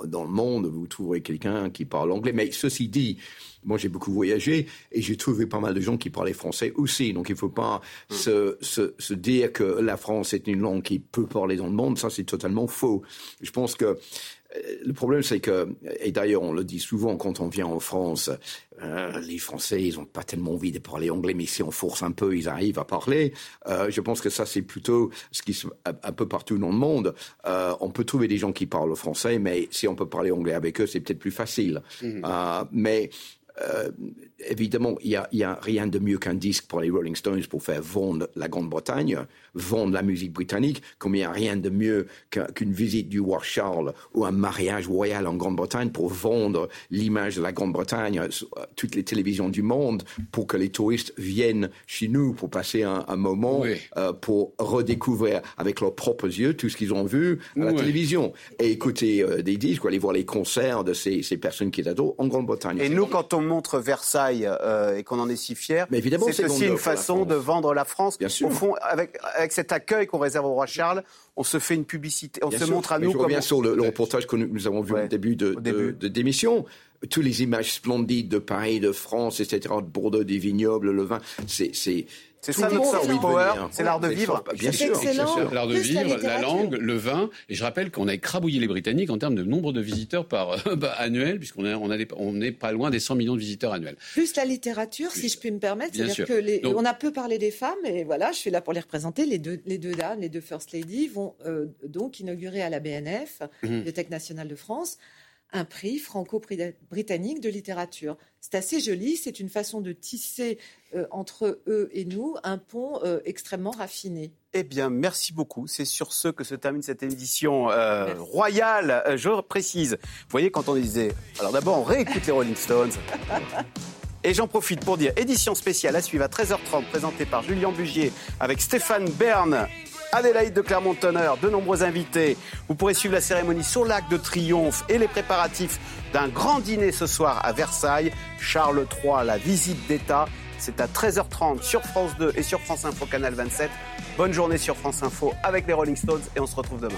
dans le monde, vous trouverez quelqu'un qui parle anglais. Mais ceci dit, moi j'ai beaucoup voyagé et j'ai trouvé pas mal de gens qui parlaient français aussi. Donc il ne faut pas hum. se, se, se, dire que la France est une langue qui peut parler dans le monde. Ça c'est totalement faux. Je pense que le problème, c'est que, et d'ailleurs, on le dit souvent quand on vient en France, euh, les Français, ils n'ont pas tellement envie de parler anglais, mais si on force un peu, ils arrivent à parler. Euh, je pense que ça, c'est plutôt ce qui se un peu partout dans le monde. Euh, on peut trouver des gens qui parlent français, mais si on peut parler anglais avec eux, c'est peut-être plus facile. Mmh. mais euh, évidemment, il n'y a, a, rien de mieux qu'un disque pour les Rolling Stones pour faire vendre la Grande-Bretagne, vendre la musique britannique, comme il n'y a rien de mieux qu'une visite du roi Charles ou un mariage royal en Grande-Bretagne pour vendre l'image de la Grande-Bretagne à toutes les télévisions du monde, pour que les touristes viennent chez nous pour passer un, moment, euh, pour redécouvrir avec leurs propres yeux tout ce qu'ils ont vu à la télévision. Et écouter euh, des disques, ou aller voir les concerts de ces, ces personnes qui adorent en Grande-Bretagne. Et nous, quand on montre Versailles euh, et qu'on en est si fier, c'est aussi une façon de vendre la France. Bien sûr. Au fond, avec, avec cet accueil qu'on réserve au roi Charles, on se fait une publicité, on se montre à nous. Je reviens sur le, reportage que nous, avons vu au début de, de, d'émission. Toutes les images splendides de Paris, de France, etc., de Bordeaux, des vignobles, le vin, c'est C'est ça notre soft power, c'est l'art de vivre. Bien sûr, excellent. L'art de vivre, la, langue, le vin. Et je rappelle qu'on a écrabouillé les Britanniques en termes de nombre de visiteurs par bah, annuel, puisqu'on est, on est pas loin des 100 millions de visiteurs annuels. Plus la littérature, si je puis me permettre. Bien C'est-à-dire sûr. que les- Donc- on a peu parlé des femmes, et voilà, je suis là pour les représenter. Les deux, les deux dames, les deux First Lady vont euh, donc inaugurer à la BNF. Bibliothèque nationale de France, un prix franco-britannique de littérature. C'est assez joli, c'est une façon de tisser euh, entre eux et nous un pont euh, extrêmement raffiné. Eh bien, merci beaucoup. C'est sur ce que se termine cette édition euh, royale. Je précise. Vous voyez, quand on disait. Alors d'abord, on réécoute les Rolling Stones. Et j'en profite pour dire édition spéciale à suivre à 13h30, présentée par Julien Bugier avec Stéphane Bern. Adélaïde de Clermont-Tonnerre, de nombreux invités. Vous pourrez suivre la cérémonie sur l'Arc de Triomphe et les préparatifs d'un grand dîner ce soir à Versailles. Charles III, la visite d'État. C'est à 13h30 sur France 2 et sur France Info Canal 27. Bonne journée sur France Info avec les Rolling Stones et on se retrouve demain.